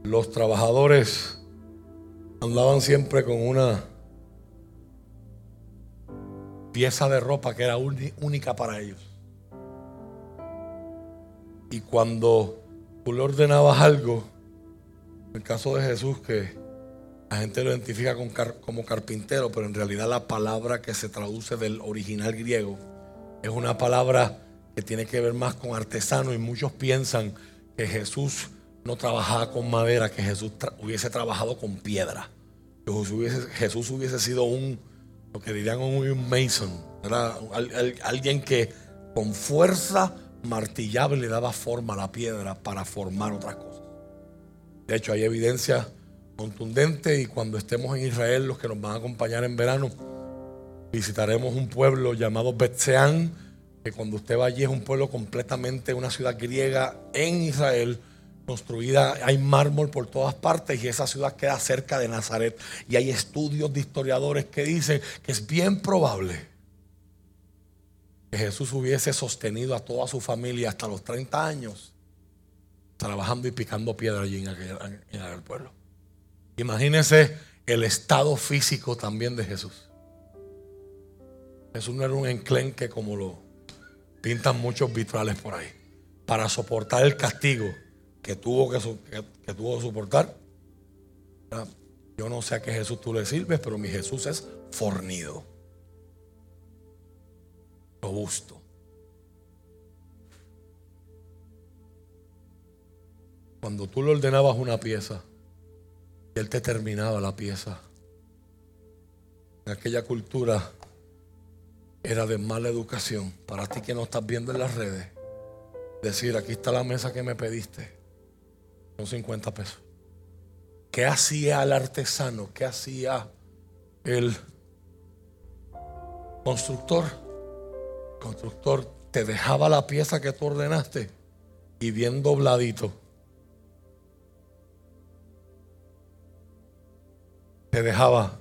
los trabajadores andaban siempre con una pieza de ropa que era única para ellos. Y cuando tú le ordenabas algo, en el caso de Jesús, que la gente lo identifica como carpintero, pero en realidad la palabra que se traduce del original griego es una palabra que tiene que ver más con artesano y muchos piensan que Jesús no trabajaba con madera, que Jesús hubiese trabajado con piedra. Jesús hubiese sido un lo que dirían un mason, era alguien que con fuerza martillaba y le daba forma a la piedra para formar otras cosas. De hecho, hay evidencia contundente y cuando estemos en Israel, los que nos van a acompañar en verano, visitaremos un pueblo llamado Betseán, que cuando usted va allí es un pueblo completamente, una ciudad griega en Israel, construida, hay mármol por todas partes y esa ciudad queda cerca de Nazaret. Y hay estudios de historiadores que dicen que es bien probable que Jesús hubiese sostenido a toda su familia hasta los 30 años trabajando y picando piedra allí en aquel, pueblo. Imagínense el estado físico también de Jesús. Jesús no era un enclenque como lo pintan muchos vitrales por ahí. Para soportar el castigo que tuvo que, que, tuvo que soportar. Yo no sé a qué Jesús tú le sirves, pero mi Jesús es fornido, robusto. Cuando tú le ordenabas una pieza, y él te terminaba la pieza. En aquella cultura era de mala educación. Para ti que no estás viendo en las redes, decir, aquí está la mesa que me pediste. Son 50 pesos. ¿Qué hacía el artesano? ¿Qué hacía el constructor? El constructor te dejaba la pieza que tú ordenaste y bien dobladito. Te dejaba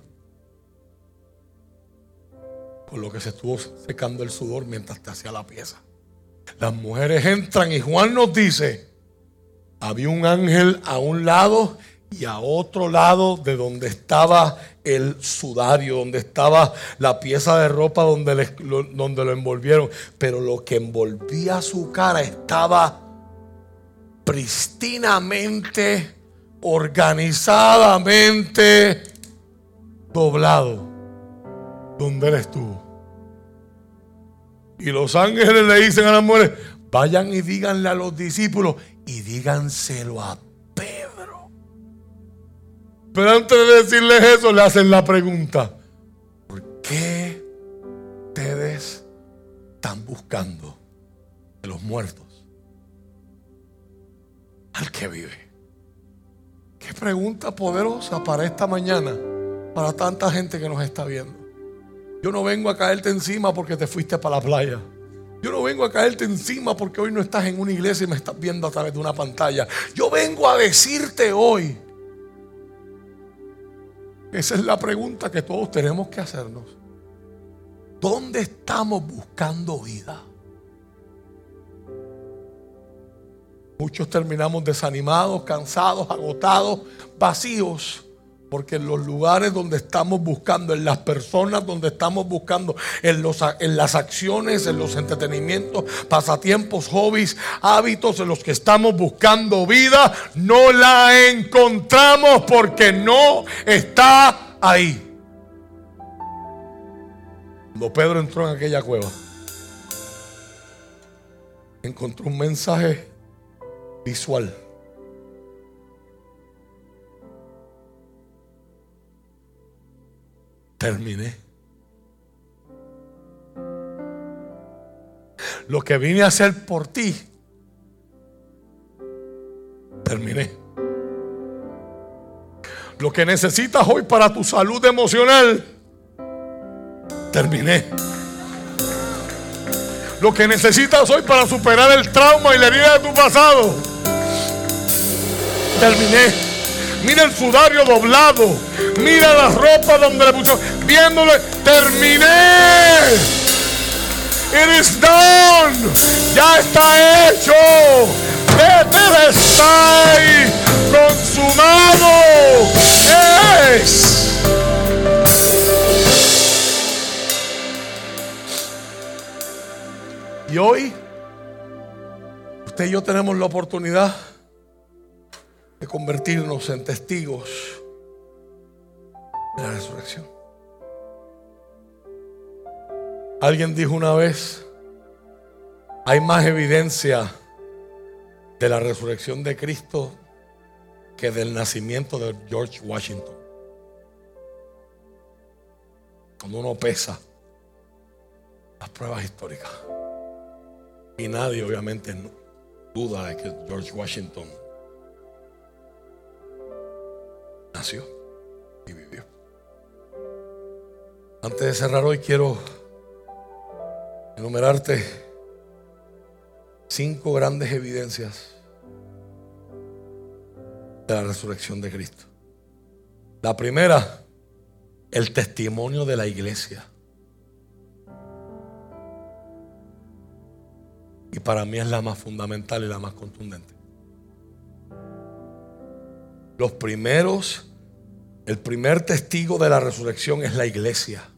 por lo que se estuvo secando el sudor mientras te hacía la pieza. Las mujeres entran y Juan nos dice, había un ángel a un lado y a otro lado de donde estaba el sudario, donde estaba la pieza de ropa donde, lo, donde lo envolvieron. Pero lo que envolvía su cara estaba pristinamente, organizadamente doblado donde él estuvo. Y los ángeles le dicen a las mujeres, vayan y díganle a los discípulos y díganselo a Pedro. Pero antes de decirles eso, le hacen la pregunta, ¿por qué ustedes están buscando de los muertos al que vive? Qué pregunta poderosa para esta mañana, para tanta gente que nos está viendo. Yo no vengo a caerte encima porque te fuiste para la playa. Yo no vengo a caerte encima porque hoy no estás en una iglesia y me estás viendo a través de una pantalla. Yo vengo a decirte hoy. Esa es la pregunta que todos tenemos que hacernos. ¿Dónde estamos buscando vida? Muchos terminamos desanimados, cansados, agotados, vacíos. Porque en los lugares donde estamos buscando, en las personas donde estamos buscando, en, los, en las acciones, en los entretenimientos, pasatiempos, hobbies, hábitos en los que estamos buscando vida, no la encontramos porque no está ahí. Cuando Pedro entró en aquella cueva, encontró un mensaje visual terminé. Lo que vine a hacer por ti, terminé. Lo que necesitas hoy para tu salud emocional, terminé. Lo que necesitas hoy para superar el trauma y la herida de tu pasado, terminé. Mira el sudario doblado. Mira la ropa donde le puso. Viéndole, terminé. It is done. Ya está hecho. Vete está consumado. Es. Y hoy, usted y yo tenemos la oportunidad de convertirnos en testigos de la resurrección. Alguien dijo una vez, hay más evidencia de la resurrección de Cristo que del nacimiento de George Washington. Cuando uno pesa las pruebas históricas. Y nadie obviamente duda de que George Washington nació y vivió. Antes de cerrar hoy quiero enumerarte cinco grandes evidencias de la resurrección de Cristo. La primera, el testimonio de la iglesia. Y para mí es la más fundamental y la más contundente. Los primeros, el primer testigo de la resurrección es la iglesia.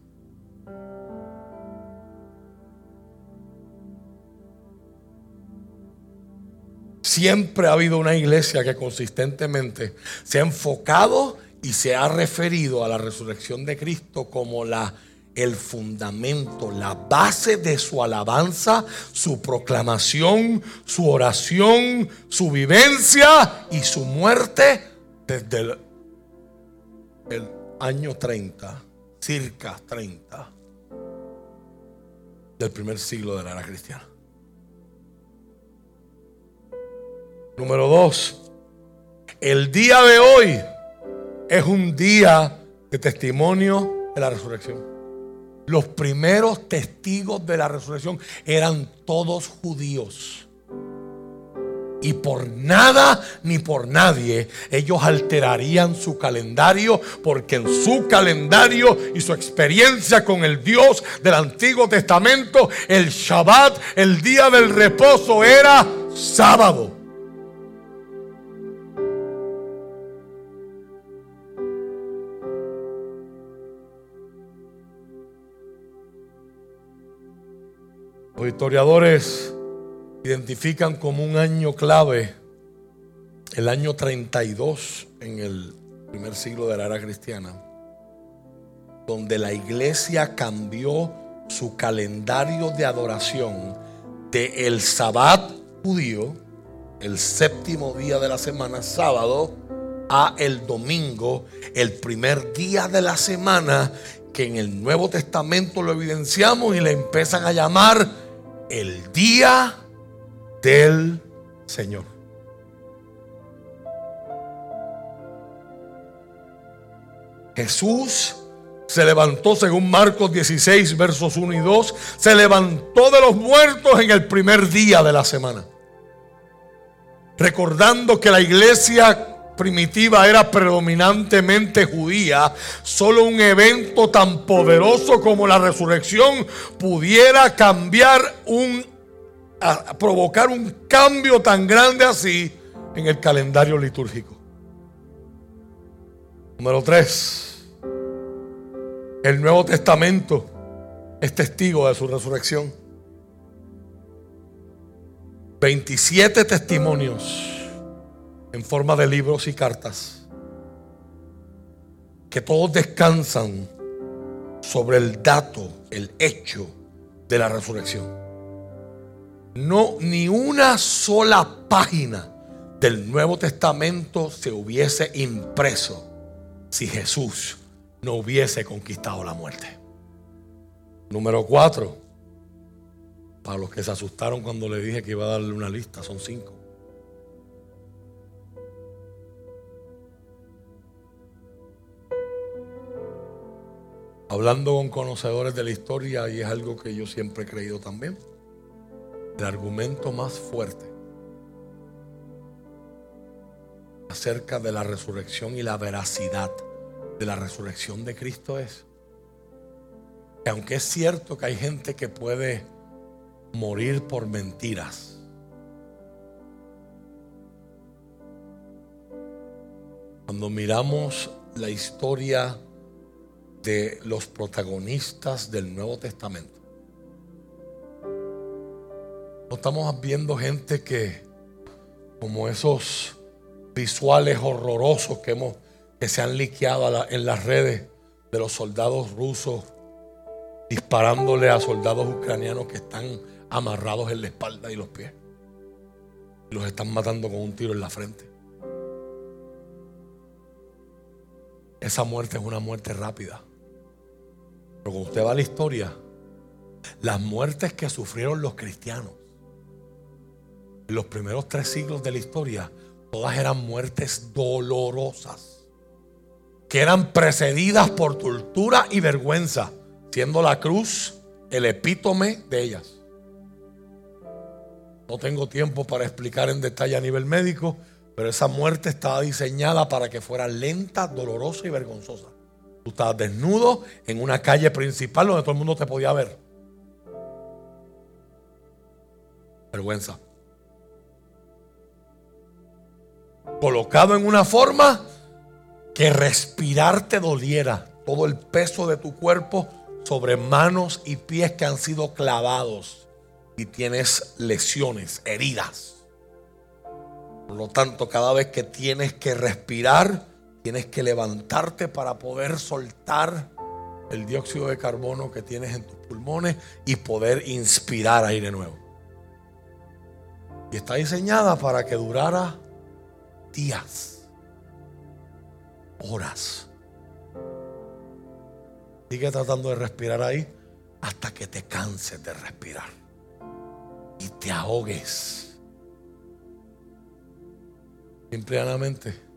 Siempre ha habido una iglesia que consistentemente se ha enfocado y se ha referido a la resurrección de Cristo como la el fundamento, la base de su alabanza, su proclamación, su oración, su vivencia y su muerte desde el, el año 30, circa 30 del primer siglo de la era cristiana. Número dos, el día de hoy es un día de testimonio de la resurrección. Los primeros testigos de la resurrección eran todos judíos. Y por nada ni por nadie ellos alterarían su calendario porque en su calendario y su experiencia con el Dios del Antiguo Testamento, el Shabbat, el día del reposo, era sábado. Los historiadores identifican como un año clave el año 32 en el primer siglo de la era cristiana, donde la iglesia cambió su calendario de adoración de el sabbat judío, el séptimo día de la semana, sábado, a el domingo, el primer día de la semana, que en el Nuevo Testamento lo evidenciamos y le empiezan a llamar el día del Señor. Jesús se levantó, según Marcos 16, versos 1 y 2, se levantó de los muertos en el primer día de la semana. Recordando que la iglesia primitiva era predominantemente judía, solo un evento tan poderoso como la resurrección pudiera cambiar un, provocar un cambio tan grande así en el calendario litúrgico. Número 3. El Nuevo Testamento es testigo de su resurrección. 27 testimonios en forma de libros y cartas, que todos descansan sobre el dato, el hecho de la resurrección. No, ni una sola página del Nuevo Testamento se hubiese impreso si Jesús no hubiese conquistado la muerte. Número cuatro, para los que se asustaron cuando le dije que iba a darle una lista, son cinco. hablando con conocedores de la historia, y es algo que yo siempre he creído también, el argumento más fuerte acerca de la resurrección y la veracidad de la resurrección de Cristo es que aunque es cierto que hay gente que puede morir por mentiras, cuando miramos la historia de los protagonistas del Nuevo Testamento. No estamos viendo gente que, como esos visuales horrorosos que, hemos, que se han liqueado en las redes de los soldados rusos disparándole a soldados ucranianos que están amarrados en la espalda y los pies. Y los están matando con un tiro en la frente. Esa muerte es una muerte rápida. Pero cuando usted va a la historia, las muertes que sufrieron los cristianos en los primeros tres siglos de la historia, todas eran muertes dolorosas, que eran precedidas por tortura y vergüenza, siendo la cruz el epítome de ellas. No tengo tiempo para explicar en detalle a nivel médico, pero esa muerte estaba diseñada para que fuera lenta, dolorosa y vergonzosa. Tú estabas desnudo en una calle principal donde todo el mundo te podía ver. Vergüenza. Colocado en una forma que respirar te doliera. Todo el peso de tu cuerpo sobre manos y pies que han sido clavados y tienes lesiones, heridas. Por lo tanto, cada vez que tienes que respirar, tienes que levantarte para poder soltar el dióxido de carbono que tienes en tus pulmones y poder inspirar aire nuevo. Y está diseñada para que durara días, horas. Sigue tratando de respirar ahí hasta que te canses de respirar y te ahogues. Simplemente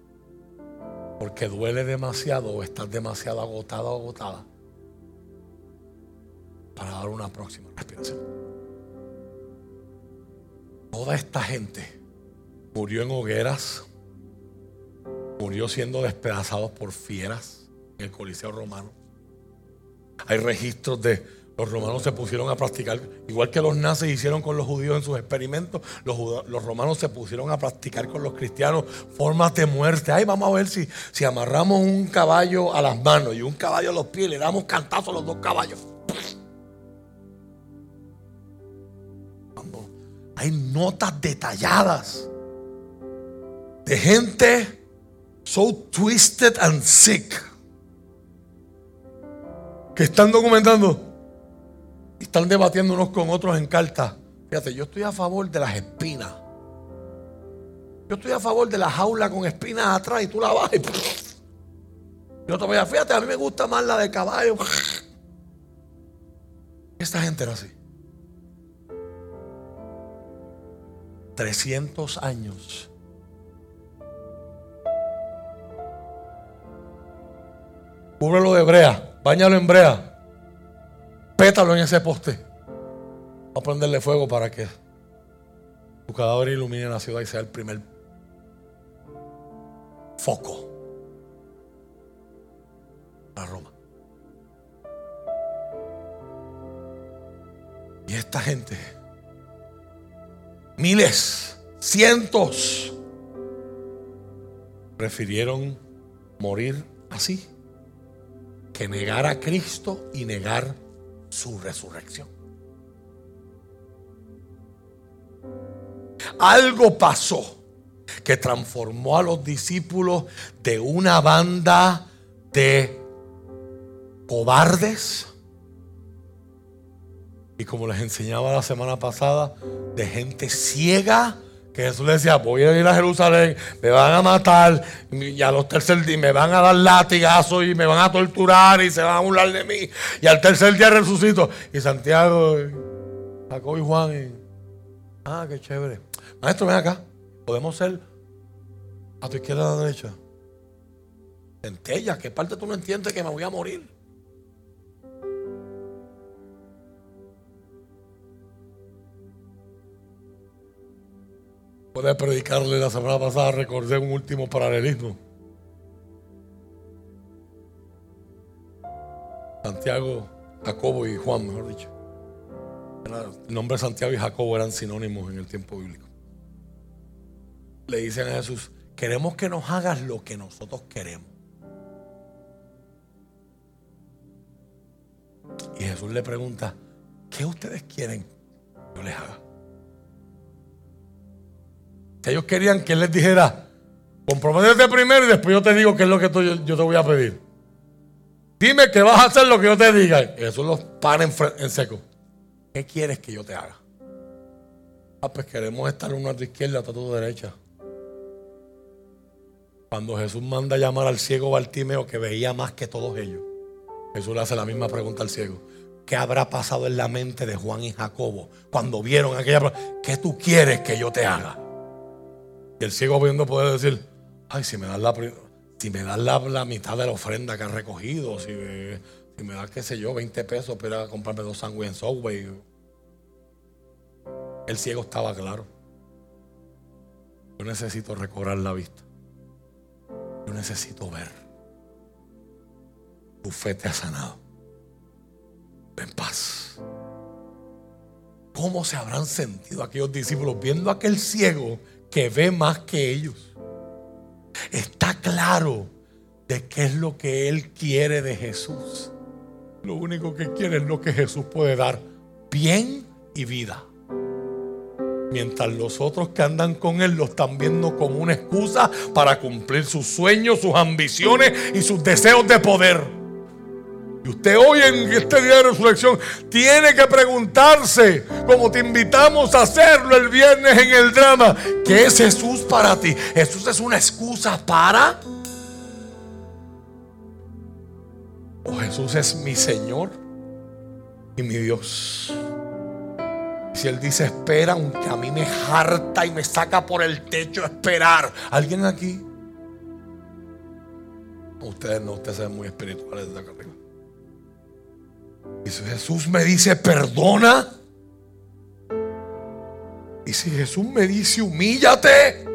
porque duele demasiado o estás demasiado agotado o agotada para dar una próxima respiración. Toda esta gente murió en hogueras, murió siendo despedazados por fieras en el Coliseo Romano. Hay registros de los romanos se pusieron a practicar, igual que los nazis hicieron con los judíos en sus experimentos, los, romanos se pusieron a practicar con los cristianos formas de muerte. Ay, vamos a ver si, si amarramos un caballo a las manos y un caballo a los pies, le damos cantazos a los dos caballos. Hay notas detalladas de gente so twisted and sick que están documentando están debatiendo unos con otros en cartas. Fíjate, yo estoy a favor de las espinas. Yo estoy a favor de la jaula con espinas atrás y tú la vas y. Yo te voy a, fíjate, a mí me gusta más la de caballo. Esta gente era así. 300 años. Cúbrelo de brea, bañalo en brea pétalo en ese poste. Vamos a prenderle fuego para que tu cadáver ilumine la ciudad y sea el primer foco para Roma. Y esta gente, miles, cientos, prefirieron morir así que negar a Cristo y negar su resurrección. Algo pasó que transformó a los discípulos de una banda de cobardes y como les enseñaba la semana pasada, de gente ciega que Jesús le decía, voy a ir a Jerusalén, me van a matar, y a los tercer días me van a dar latigazos y me van a torturar y se van a burlar de mí. Y al tercer día resucito. Y Santiago, Jacob y Juan, ah, qué chévere. Maestro, ven acá. Podemos ser a tu izquierda o a la derecha. Centella, ¿qué parte tú no entiendes que me voy a morir? Puede predicarle la semana pasada, recordé un último paralelismo. Santiago, Jacobo y Juan, mejor dicho. El nombre Santiago y Jacobo eran sinónimos en el tiempo bíblico. Le dicen a Jesús, queremos que nos hagas lo que nosotros queremos. Y Jesús le pregunta, ¿qué ustedes quieren que yo les haga? Ellos querían que él les dijera, comprométete primero y después yo te digo qué es lo que yo te voy a pedir. Dime que vas a hacer lo que yo te diga. Eso los para en, seco. ¿Qué quieres que yo te haga? Ah, pues queremos estar uno a tu izquierda, otro a tu derecha. Cuando Jesús manda a llamar al ciego Bartimeo, que veía más que todos ellos, Jesús le hace la misma pregunta al ciego. ¿qué habrá pasado en la mente de Juan y Jacobo cuando vieron aquella ¿Qué tú quieres que yo te haga? Y el ciego viendo poder decir, ay, si me das la, si me la, mitad de la ofrenda que has recogido, si me, das, qué sé yo, 20 pesos para comprarme dos sándwiches en Subway. El ciego estaba claro. Yo necesito recobrar la vista. Yo necesito ver. Tu fe te ha sanado. En paz. ¿Cómo se habrán sentido aquellos discípulos viendo a aquel ciego que ve más que ellos? Está claro de qué es lo que él quiere de Jesús. Lo único que quiere es lo que Jesús puede dar. Bien y vida. Mientras los otros que andan con Él lo están viendo como una excusa para cumplir sus sueños, sus ambiciones y sus deseos de poder. Y usted hoy en este día de resurrección tiene que preguntarse, como te invitamos a hacerlo el viernes en el drama, ¿qué es Jesús para ti? ¿Jesús es una excusa para? ¿O Jesús es mi Señor y mi Dios? Si Él dice espera, aunque a mí me harta y me saca por el techo esperar. ¿Alguien aquí? Ustedes no, ustedes son muy espirituales desde acá. Y si Jesús me dice perdona. Y si Jesús me dice humíllate.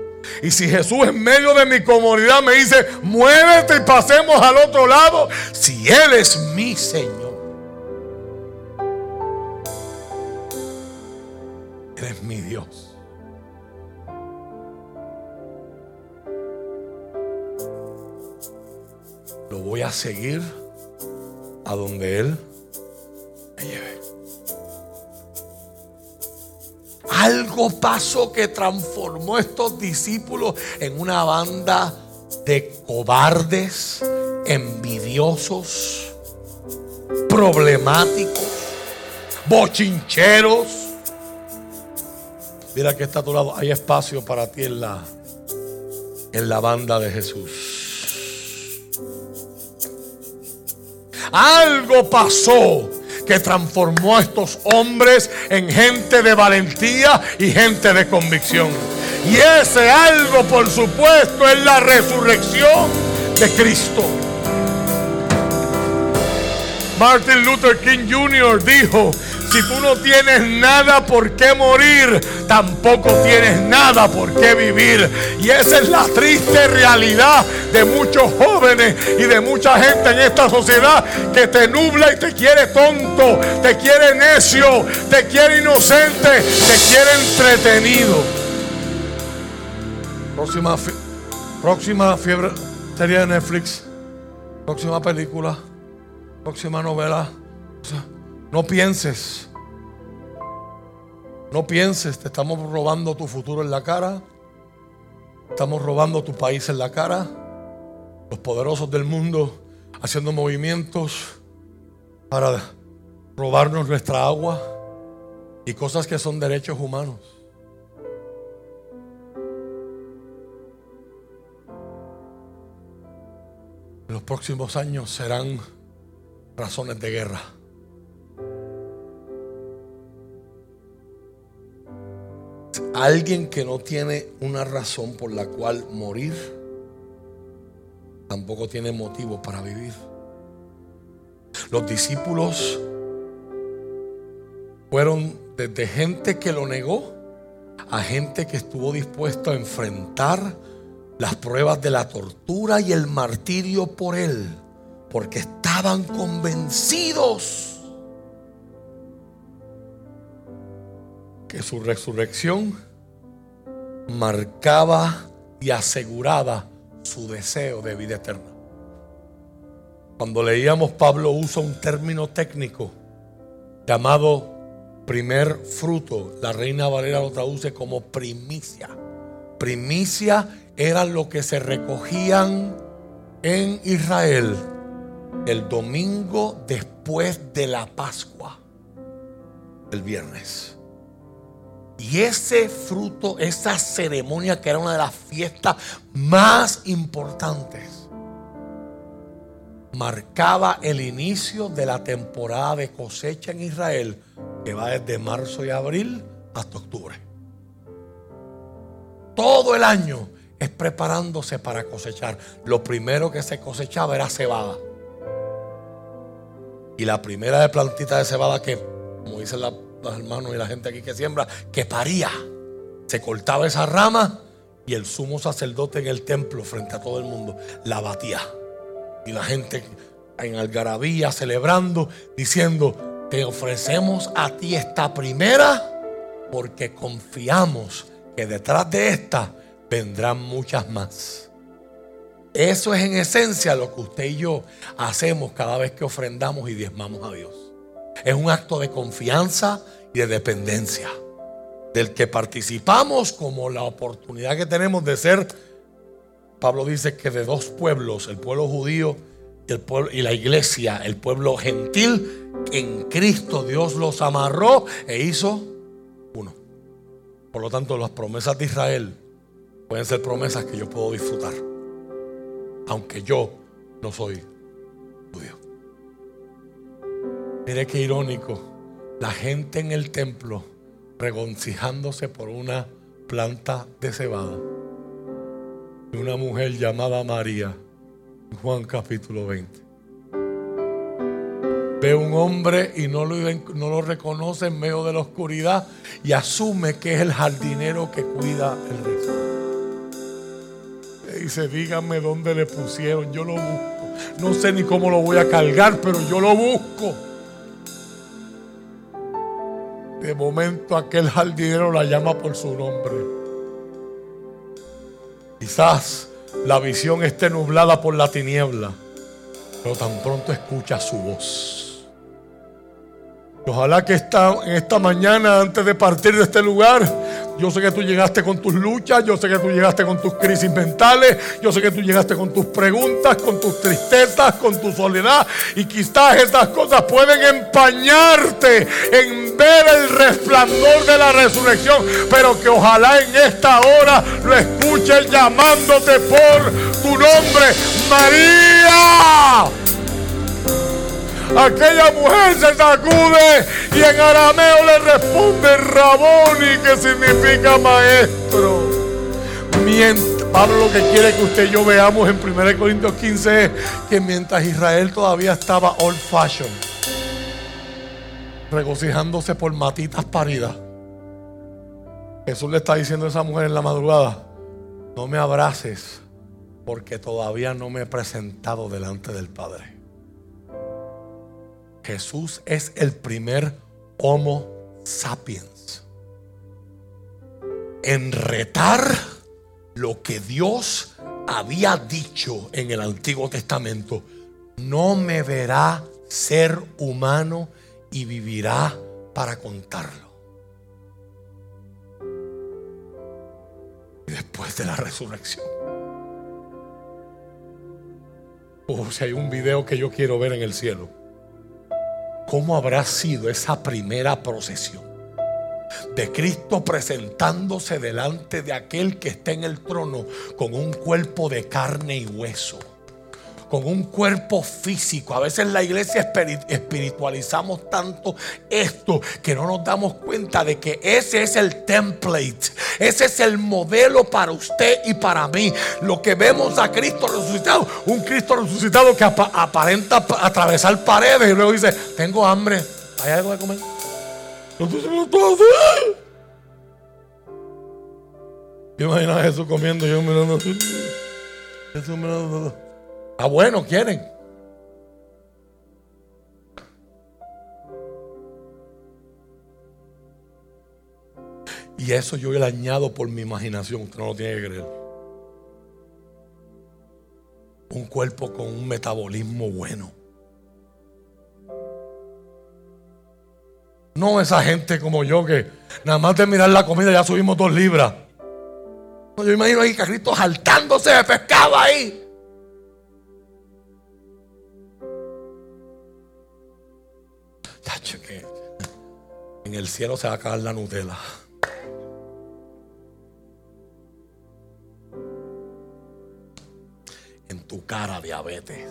Y si Jesús en medio de mi comunidad me dice muévete y pasemos al otro lado. Si Él es mi Señor. Eres mi Dios. Lo voy a seguir a donde Él Algo pasó que transformó a estos discípulos en una banda de cobardes, envidiosos, problemáticos, bochincheros Mira que está a tu lado. Hay espacio para ti en la, en la banda de Jesús. Algo pasó que transformó a estos hombres en gente de valentía y gente de convicción. Y ese algo, por supuesto, es la resurrección de Cristo. Martin Luther King Jr. dijo, si tú no tienes nada por qué morir, tampoco tienes nada por qué vivir. Y esa es la triste realidad de muchos jóvenes y de mucha gente en esta sociedad que te nubla y te quiere tonto, te quiere necio, te quiere inocente, te quiere entretenido. Próxima, próxima fiebre de Netflix. Próxima película. Próxima novela. No pienses. No pienses, te estamos robando tu futuro en la cara. Estamos robando tu país en la cara. Los poderosos del mundo haciendo movimientos para robarnos nuestra agua y cosas que son derechos humanos. En los próximos años serán razones de guerra. Alguien que no tiene una razón por la cual morir, tampoco tiene motivo para vivir. Los discípulos fueron desde gente que lo negó a gente que estuvo dispuesto a enfrentar las pruebas de la tortura y el martirio por él, porque estaban convencidos que su resurrección marcaba y aseguraba su deseo de vida eterna. Cuando leíamos, Pablo usa un término técnico llamado primer fruto. La reina Valera lo traduce como primicia. Primicia era lo que se recogían en Israel el domingo después de la Pascua, el viernes. Y ese fruto, esa ceremonia que era una de las fiestas más importantes, marcaba el inicio de la temporada de cosecha en Israel, que va desde marzo y abril hasta octubre. Todo el año es preparándose para cosechar. Lo primero que se cosechaba era cebada. Y la primera de plantita de cebada que, como dicen los hermanos y la gente aquí que siembra, que paría. Se cortaba esa rama y el sumo sacerdote en el templo frente a todo el mundo la batía. Y la gente en algarabía celebrando, diciendo, te ofrecemos a ti esta primera porque confiamos que detrás de esta vendrán muchas más. Eso es en esencia lo que usted y yo hacemos cada vez que ofrendamos y diezmamos a Dios. Es un acto de confianza y de dependencia del que participamos como la oportunidad que tenemos de ser, Pablo dice que de dos pueblos, el pueblo judío y, el pueblo, y la iglesia, el pueblo gentil, en Cristo Dios los amarró e hizo uno. Por lo tanto, las promesas de Israel pueden ser promesas que yo puedo disfrutar, aunque yo no soy judío. Mire qué irónico, la gente en el templo regocijándose por una planta de cebada y una mujer llamada María, Juan capítulo 20. Ve un hombre y no lo, no lo reconoce en medio de la oscuridad y asume que es el jardinero que cuida el resto dice, díganme dónde le pusieron, yo lo busco. No sé ni cómo lo voy a cargar, pero yo lo busco. De momento aquel jardinero la llama por su nombre. Quizás la visión esté nublada por la tiniebla, pero tan pronto escucha su voz. Ojalá que esta, esta mañana, antes de partir de este lugar, yo sé que tú llegaste con tus luchas, yo sé que tú llegaste con tus crisis mentales, yo sé que tú llegaste con tus preguntas, con tus tristezas, con tu soledad. Y quizás estas cosas pueden empañarte en ver el resplandor de la resurrección. Pero que ojalá en esta hora lo escuches llamándote por tu nombre, María. Aquella mujer se sacude y en arameo le responde Raboni, que significa maestro. Pablo lo que quiere que usted y yo veamos en 1 Corintios 15 es que mientras Israel todavía estaba old fashion, regocijándose por matitas paridas, Jesús le está diciendo a esa mujer en la madrugada, no me abraces porque todavía no me he presentado delante del Padre. Jesús es el primer Homo sapiens en retar lo que Dios había dicho en el Antiguo Testamento. No me verá ser humano y vivirá para contarlo. Y después de la resurrección. Oh, si hay un video que yo quiero ver en el cielo. ¿Cómo habrá sido esa primera procesión? De Cristo presentándose delante de aquel que está en el trono con un cuerpo de carne y hueso con un cuerpo físico. A veces en la iglesia espiritualizamos tanto esto que no nos damos cuenta de que ese es el template, ese es el modelo para usted y para mí. Lo que vemos a Cristo resucitado, un Cristo resucitado que aparenta atravesar paredes y luego dice, tengo hambre, ¿hay algo de comer? Yo imagino a Jesús comiendo, yo mirando Jesús mirando Ah, bueno, quieren. Y eso yo le añado por mi imaginación, usted no lo tiene que creer. Un cuerpo con un metabolismo bueno. No esa gente como yo que nada más de mirar la comida ya subimos dos libras. Yo imagino ahí carritos saltándose de pescado ahí. en el cielo se va a acabar la Nutella. En tu cara, diabetes.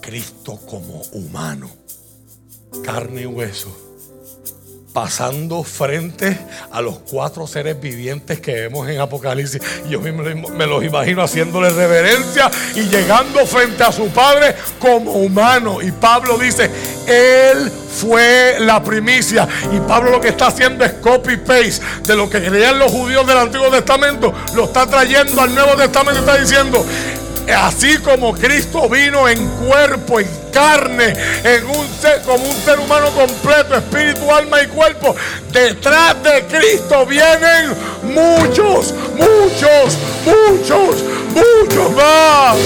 Cristo como humano, carne y hueso pasando frente a los cuatro seres vivientes que vemos en Apocalipsis. Yo mismo me los imagino haciéndole reverencia y llegando frente a su Padre como humano. Y Pablo dice, Él fue la primicia. Y Pablo lo que está haciendo es copy-paste de lo que creían los judíos del Antiguo Testamento. Lo está trayendo al Nuevo Testamento y está diciendo, así como Cristo vino en cuerpo, en carne, en un como un ser humano completo, espíritu, alma y cuerpo, detrás de Cristo vienen muchos, muchos, muchos, muchos más.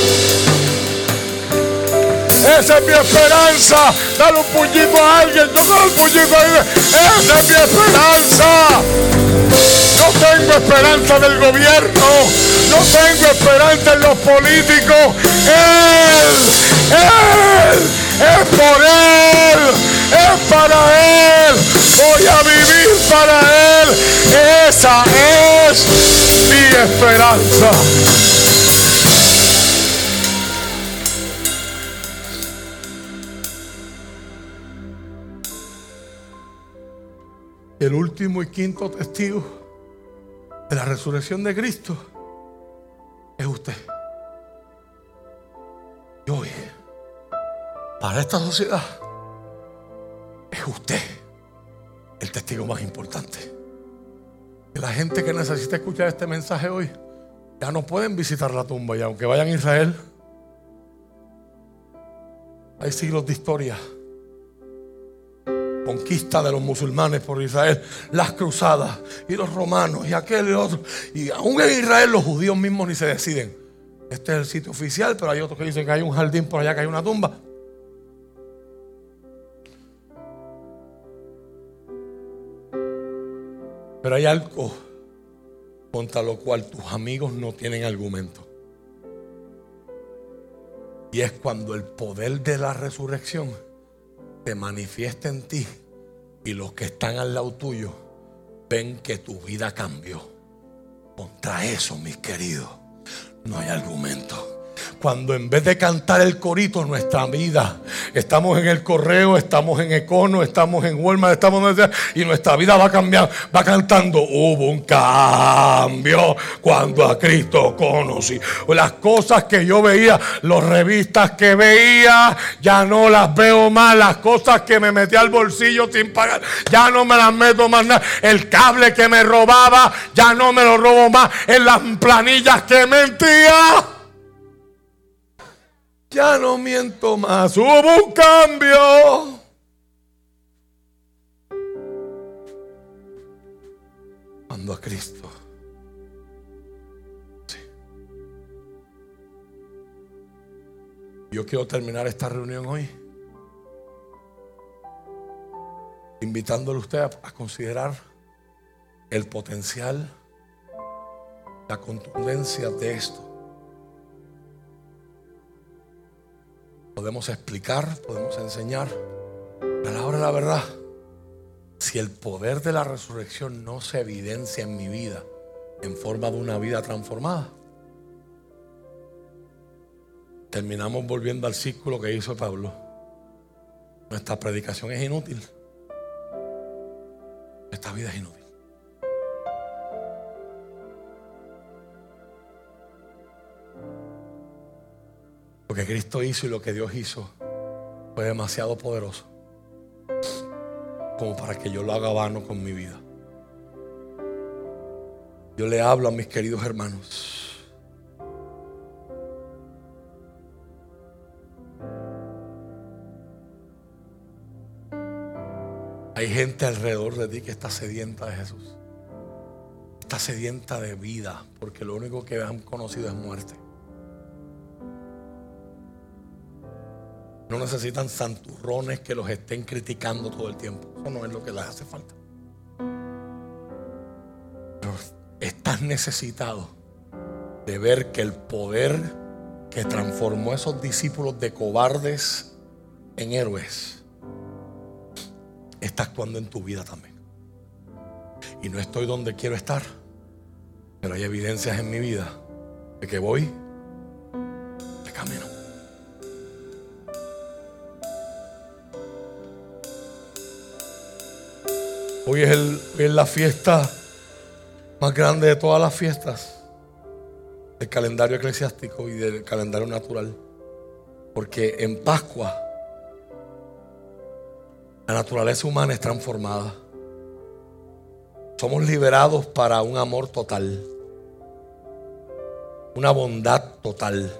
Esa es mi esperanza. Dale un puñito a alguien. Yo el puñito ahí. Esa es mi esperanza. No tengo esperanza del gobierno. No tengo esperanza en los políticos. Él, Él, es por Él, es para Él. Voy a vivir para Él. Esa es mi esperanza. El último y quinto testigo la resurrección de Cristo es usted. Y hoy, para esta sociedad, es usted el testigo más importante. Que la gente que necesita escuchar este mensaje hoy ya no pueden visitar la tumba y aunque vayan a Israel, hay siglos de historia conquista de los musulmanes por Israel, las cruzadas y los romanos y aquel y otro. Y aún en Israel los judíos mismos ni se deciden. Este es el sitio oficial, pero hay otros que dicen que hay un jardín por allá, que hay una tumba. Pero hay algo contra lo cual tus amigos no tienen argumento. Y es cuando el poder de la resurrección te manifiesta en ti y los que están al lado tuyo ven que tu vida cambió. Contra eso, mis queridos, no hay argumento. Cuando en vez de cantar el corito nuestra vida, estamos en el correo, estamos en Econo, estamos en Walmart, estamos en y nuestra vida va cambiando, va cantando. Hubo un cambio cuando a Cristo conocí. Las cosas que yo veía, las revistas que veía, ya no las veo más. Las cosas que me metí al bolsillo sin pagar, ya no me las meto más nada. El cable que me robaba, ya no me lo robo más. En las planillas que mentía. Ya no miento más. Hubo un cambio. Cuando a Cristo. Yo quiero terminar esta reunión hoy invitándole a usted a considerar el potencial, la contundencia de esto. Podemos explicar, podemos enseñar. A la de la verdad, si el poder de la resurrección no se evidencia en mi vida en forma de una vida transformada, terminamos volviendo al círculo que hizo Pablo. Nuestra predicación es inútil. Esta vida es inútil. Lo que Cristo hizo y lo que Dios hizo fue demasiado poderoso como para que yo lo haga vano con mi vida. Yo le hablo a mis queridos hermanos. Hay gente alrededor de ti que está sedienta de Jesús. Está sedienta de vida, porque lo único que han conocido es muerte. No necesitan santurrones que los estén criticando todo el tiempo. Eso no es lo que les hace falta. Pero estás necesitado de ver que el poder que transformó a esos discípulos de cobardes en héroes está actuando en tu vida también. Y no estoy donde quiero estar, pero hay evidencias en mi vida de que voy Hoy es, la fiesta más grande de todas las fiestas del calendario eclesiástico y del calendario natural. Porque en Pascua la naturaleza humana es transformada. Somos liberados para un amor total, una bondad total,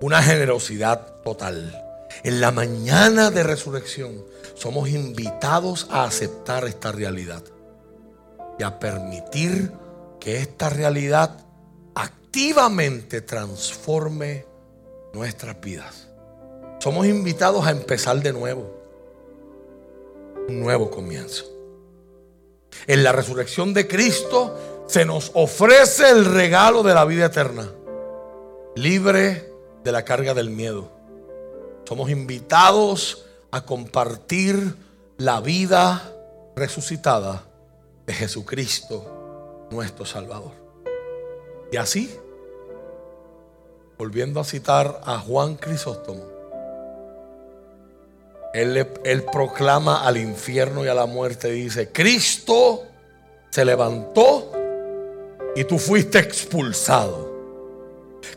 una generosidad total. En la mañana de resurrección somos invitados a aceptar esta realidad y a permitir que esta realidad activamente transforme nuestras vidas. Somos invitados a empezar de nuevo. Un nuevo comienzo. En la resurrección de Cristo se nos ofrece el regalo de la vida eterna, libre de la carga del miedo. Somos invitados a compartir la vida resucitada de Jesucristo, nuestro Salvador. Y así, volviendo a citar a Juan Crisóstomo, él, proclama al infierno y a la muerte, dice, Cristo se levantó y tú fuiste expulsado.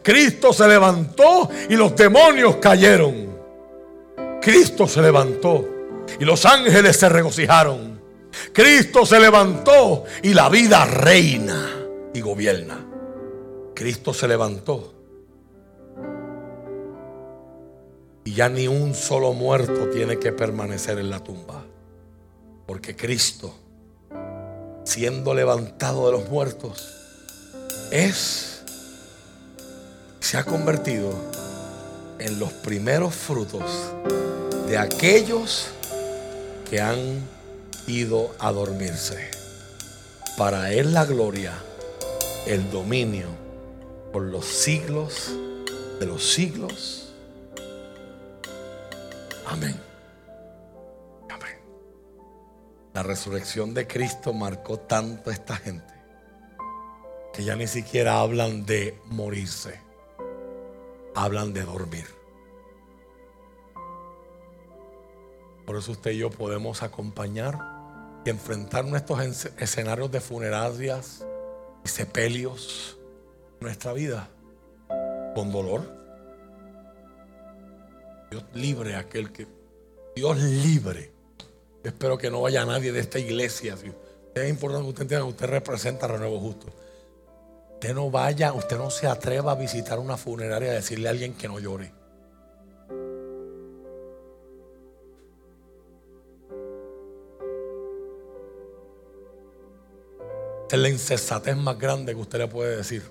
Cristo se levantó y los demonios cayeron. Cristo se levantó y los ángeles se regocijaron. Cristo se levantó y la vida reina y gobierna. Cristo se levantó Y ya ni un solo muerto tiene que permanecer en la tumba. Porque Cristo, siendo levantado de los muertos, es, se ha convertido en los primeros frutos de aquellos que han ido a dormirse. Para Él la gloria, el dominio por los siglos de los siglos. Amén. Amén. La resurrección de Cristo marcó tanto a esta gente que ya ni siquiera hablan de morirse, hablan de dormir. Por eso usted y yo podemos acompañar y enfrentar nuestros escenarios de funerarias y sepelios nuestra vida con dolor Dios libre aquel que. Dios libre. espero que no vaya nadie de esta iglesia. Es importante que usted entienda que usted representa a Renuevo Justo. Usted no vaya, usted no se atreva a visitar una funeraria y decirle a alguien que no llore. es la insensatez más grande que usted le puede decir.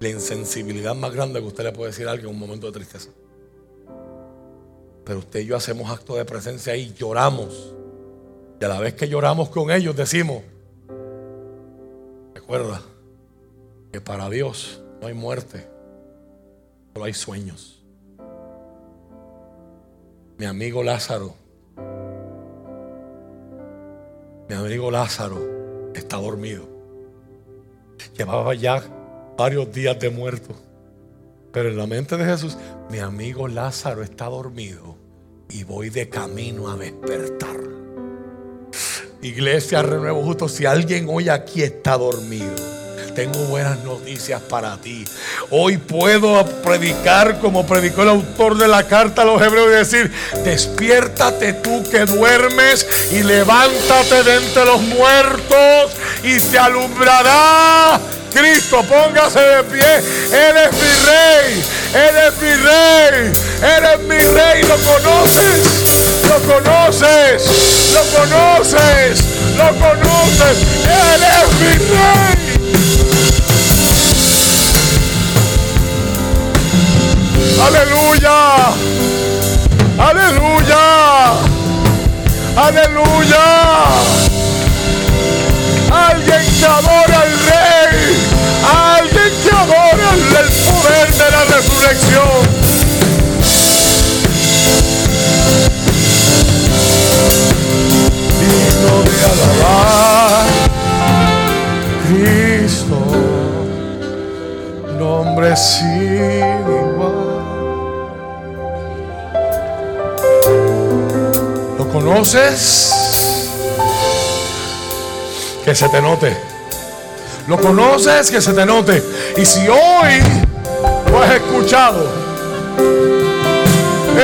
La insensibilidad más grande que usted le puede decir a alguien en un momento de tristeza. Pero usted y yo hacemos acto de presencia y lloramos. Y a la vez que lloramos con ellos decimos, recuerda que para Dios no hay muerte, solo hay sueños. Mi amigo Lázaro, mi amigo Lázaro está dormido. Llevaba ya varios días de muerto. Pero en la mente de Jesús, mi amigo Lázaro está dormido y voy de camino a despertar. Iglesia Renuevo Justo, si alguien hoy aquí está dormido, tengo buenas noticias para ti. Hoy puedo predicar como predicó el autor de la carta a los hebreos y decir, despiértate tú que duermes y levántate de entre los muertos y te alumbrará Cristo, póngase de pie. Él es mi rey, Él es mi rey, Él es mi rey. ¿Lo conoces? ¿Lo conoces? ¿Lo conoces? ¿Lo conoces? Él es mi rey. Aleluya. Aleluya. Aleluya. Alguien que adora al rey. Alguien que adora el poder de la resurrección. Digno de alabar. Cristo. Nombre sin igual. Conoces? que se te note. Lo conoces, que se te note. Y si hoy tú has escuchado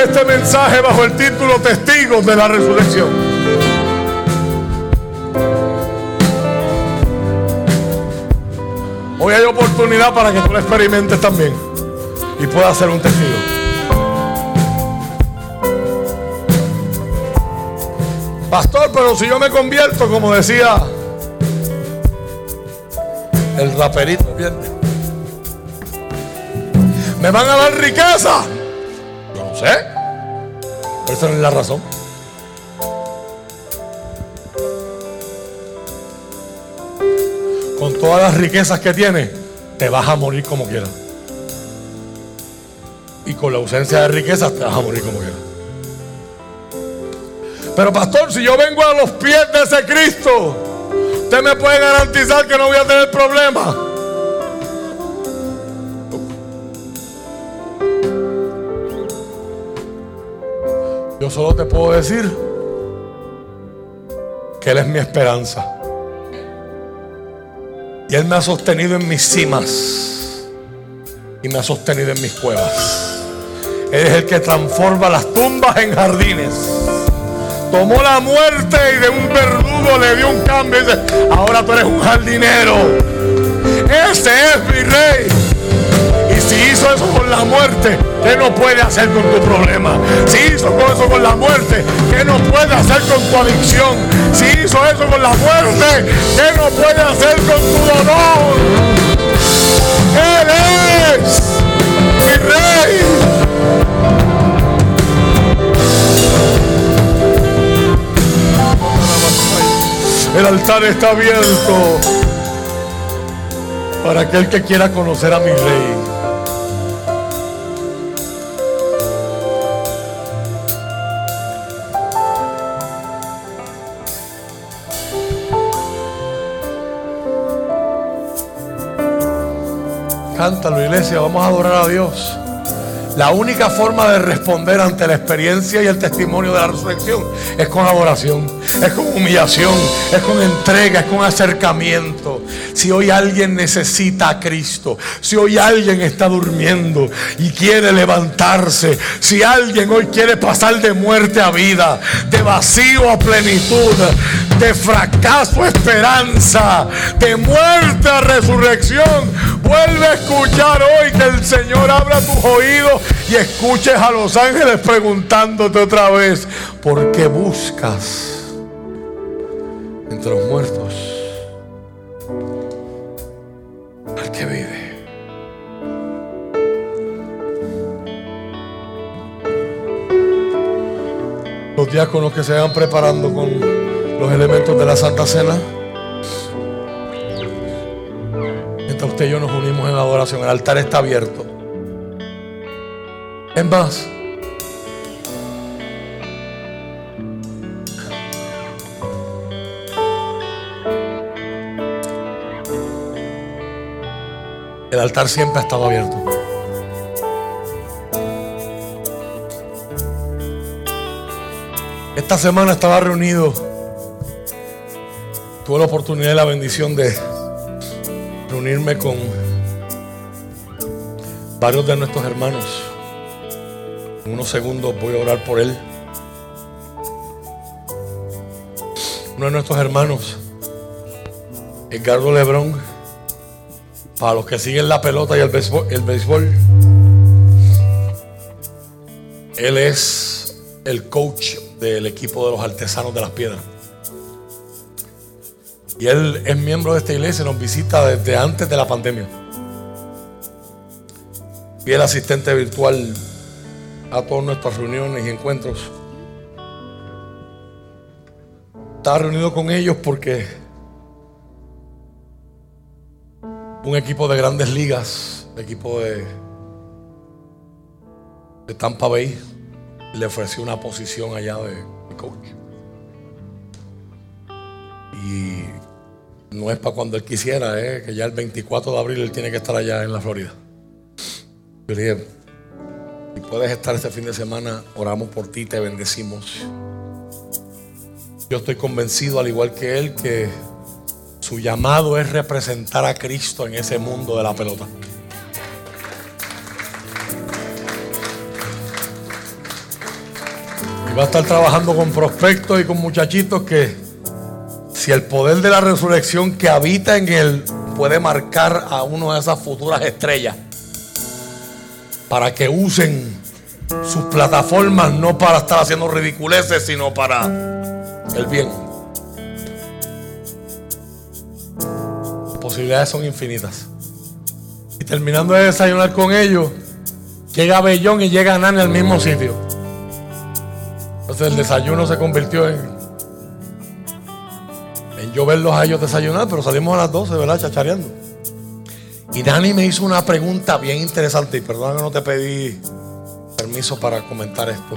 este mensaje bajo el título Testigos de la Resurrección. Hoy hay oportunidad para que tú lo experimentes también y puedas ser un testigo. Pastor, pero si yo me convierto, como decía el raperito, ¿me van a dar riqueza? Yo no sé. Pero esa no es la razón. Con todas las riquezas que tiene, te vas a morir como quieras. Y con la ausencia de riquezas, te vas a morir como quieras. Pero pastor, si yo vengo a los pies de ese Cristo, usted me puede garantizar que no voy a tener problemas. Yo solo te puedo decir que Él es mi esperanza. Y Él me ha sostenido en mis cimas y me ha sostenido en mis cuevas. Él es el que transforma las tumbas en jardines tomó la muerte y de un verdugo le dio un cambio y dice, ahora tú eres un jardinero. Ese es mi rey. Y si hizo eso con la muerte, ¿qué no puede hacer con tu problema? Si hizo eso con la muerte, ¿qué no puede hacer con tu adicción? Si hizo eso con la muerte, ¿qué no puede hacer con tu dolor? Él es mi rey. El altar está abierto para aquel que quiera conocer a mi rey. Cántalo, iglesia, vamos a adorar a Dios. La única forma de responder ante la experiencia y el testimonio de la resurrección es con adoración, es con humillación, es con entrega, es con acercamiento. Si hoy alguien necesita a Cristo, si hoy alguien está durmiendo y quiere levantarse, si alguien hoy quiere pasar de muerte a vida, de vacío a plenitud, de fracaso a esperanza, de muerte a resurrección, vuelve a escuchar hoy que el Señor abra tus oídos y escuches a los ángeles preguntándote otra vez, ¿por qué buscas entre los muertos al que vive? Los diáconos que se van preparando con los elementos de la Santa Cena. Mientras usted y yo nos unimos en adoración, el altar está abierto. Es más, el altar siempre ha estado abierto. Esta semana estaba reunido, tuve la oportunidad y la bendición de reunirme con varios de nuestros hermanos en unos segundos voy a orar por él. Uno de nuestros hermanos, Edgardo Lebrón, para los que siguen la pelota y el béisbol, el béisbol él es el coach del equipo de los artesanos de las piedras. Y él es miembro de esta iglesia y nos visita desde antes de la pandemia. Y el asistente virtual a todas nuestras reuniones y encuentros. Estaba reunido con ellos porque un equipo de grandes ligas, equipo de, de Tampa Bay, le ofreció una posición allá de, coach. Y no es para cuando él quisiera, que ya el 24 de abril él tiene que estar allá en la Florida. Yo le dije, si puedes estar este fin de semana, oramos por ti, te bendecimos. Yo estoy convencido, al igual que él, que Su llamado es representar a Cristo en ese mundo de la pelota. Y va a estar trabajando con prospectos y con muchachitos que si el poder de la resurrección que habita en él puede marcar a una de esas futuras estrellas para que usen sus plataformas no para estar haciendo ridiculeces, sino para el bien. Posibilidades son infinitas. Y terminando de desayunar con ellos, llega Bellón y llega Nani al mismo sitio. Entonces el desayuno se convirtió en, en yo verlos a ellos desayunar, pero salimos a las 12, ¿verdad? Chachareando. Y Nani me hizo una pregunta bien interesante, y perdona que no te pedí permiso para comentar esto.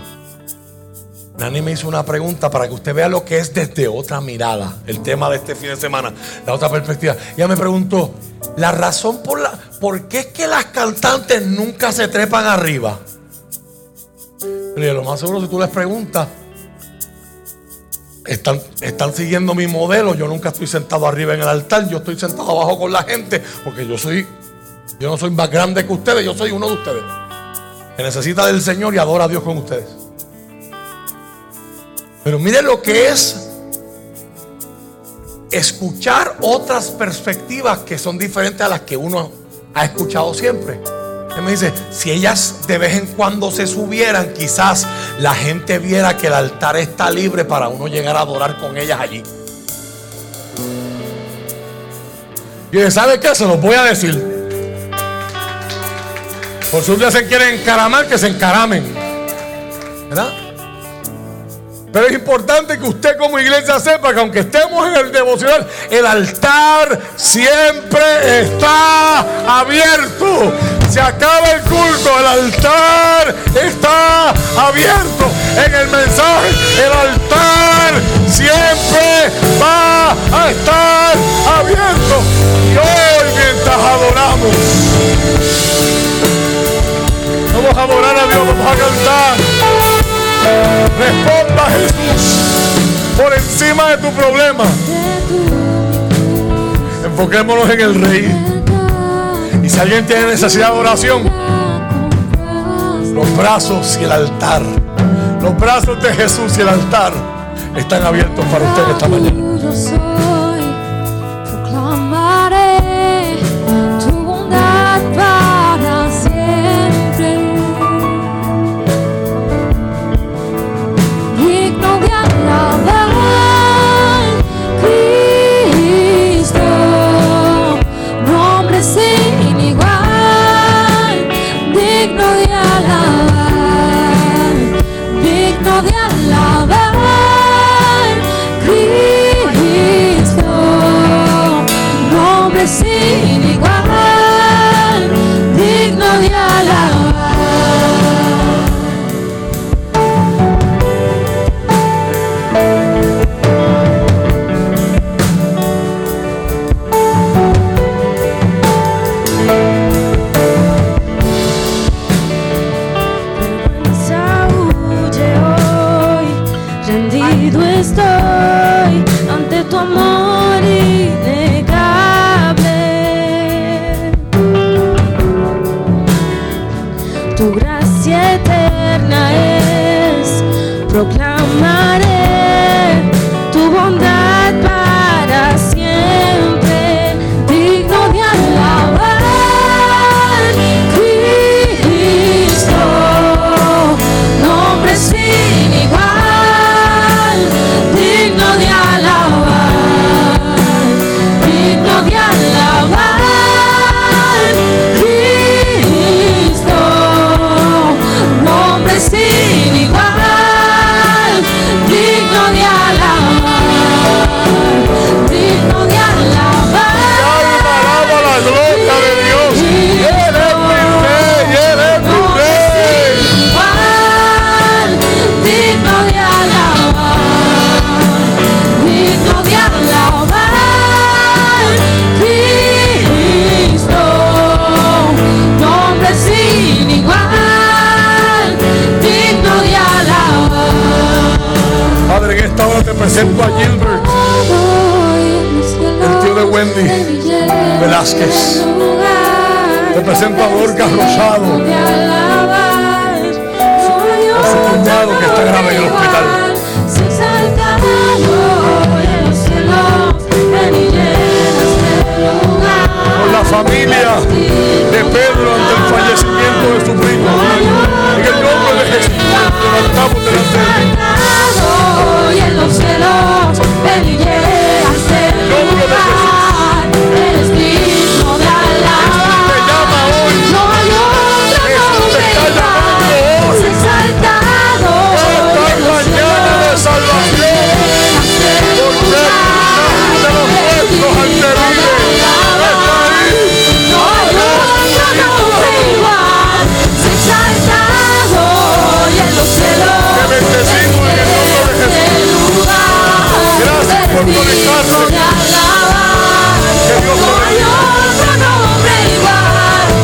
Nani me hizo una pregunta para que usted vea lo que es desde otra mirada, el tema de este fin de semana, la otra perspectiva. Ella me preguntó, la razón por la, ¿por qué es que las cantantes nunca se trepan arriba? lo más seguro si tú les preguntas, están, están siguiendo mi modelo, yo nunca estoy sentado arriba en el altar, yo estoy sentado abajo con la gente, porque yo soy, yo no soy más grande que ustedes, yo soy uno de ustedes que necesita del Señor y adora a Dios con ustedes. Pero mire lo que es escuchar otras perspectivas que son diferentes a las que uno ha escuchado siempre. Él me dice, si ellas de vez en cuando se subieran, quizás la gente viera que el altar está libre para uno llegar a adorar con ellas allí. Y ¿sabe qué? Se los voy a decir. Por si día se quieren encaramar, que se encaramen. ¿Verdad? Pero es importante que usted como iglesia sepa que aunque estemos en el devocional, el altar siempre está abierto. Se acaba el culto, el altar está abierto. En el mensaje, el altar siempre va a estar abierto. Y hoy mientras adoramos, Vamos a adorar a Dios, vamos a cantar. Responda Jesús por encima de tu problema. Enfoquémonos en el Rey. Y si alguien tiene necesidad de oración, los brazos y el altar, los brazos de Jesús y el altar están abiertos para usted esta mañana. Sin igual,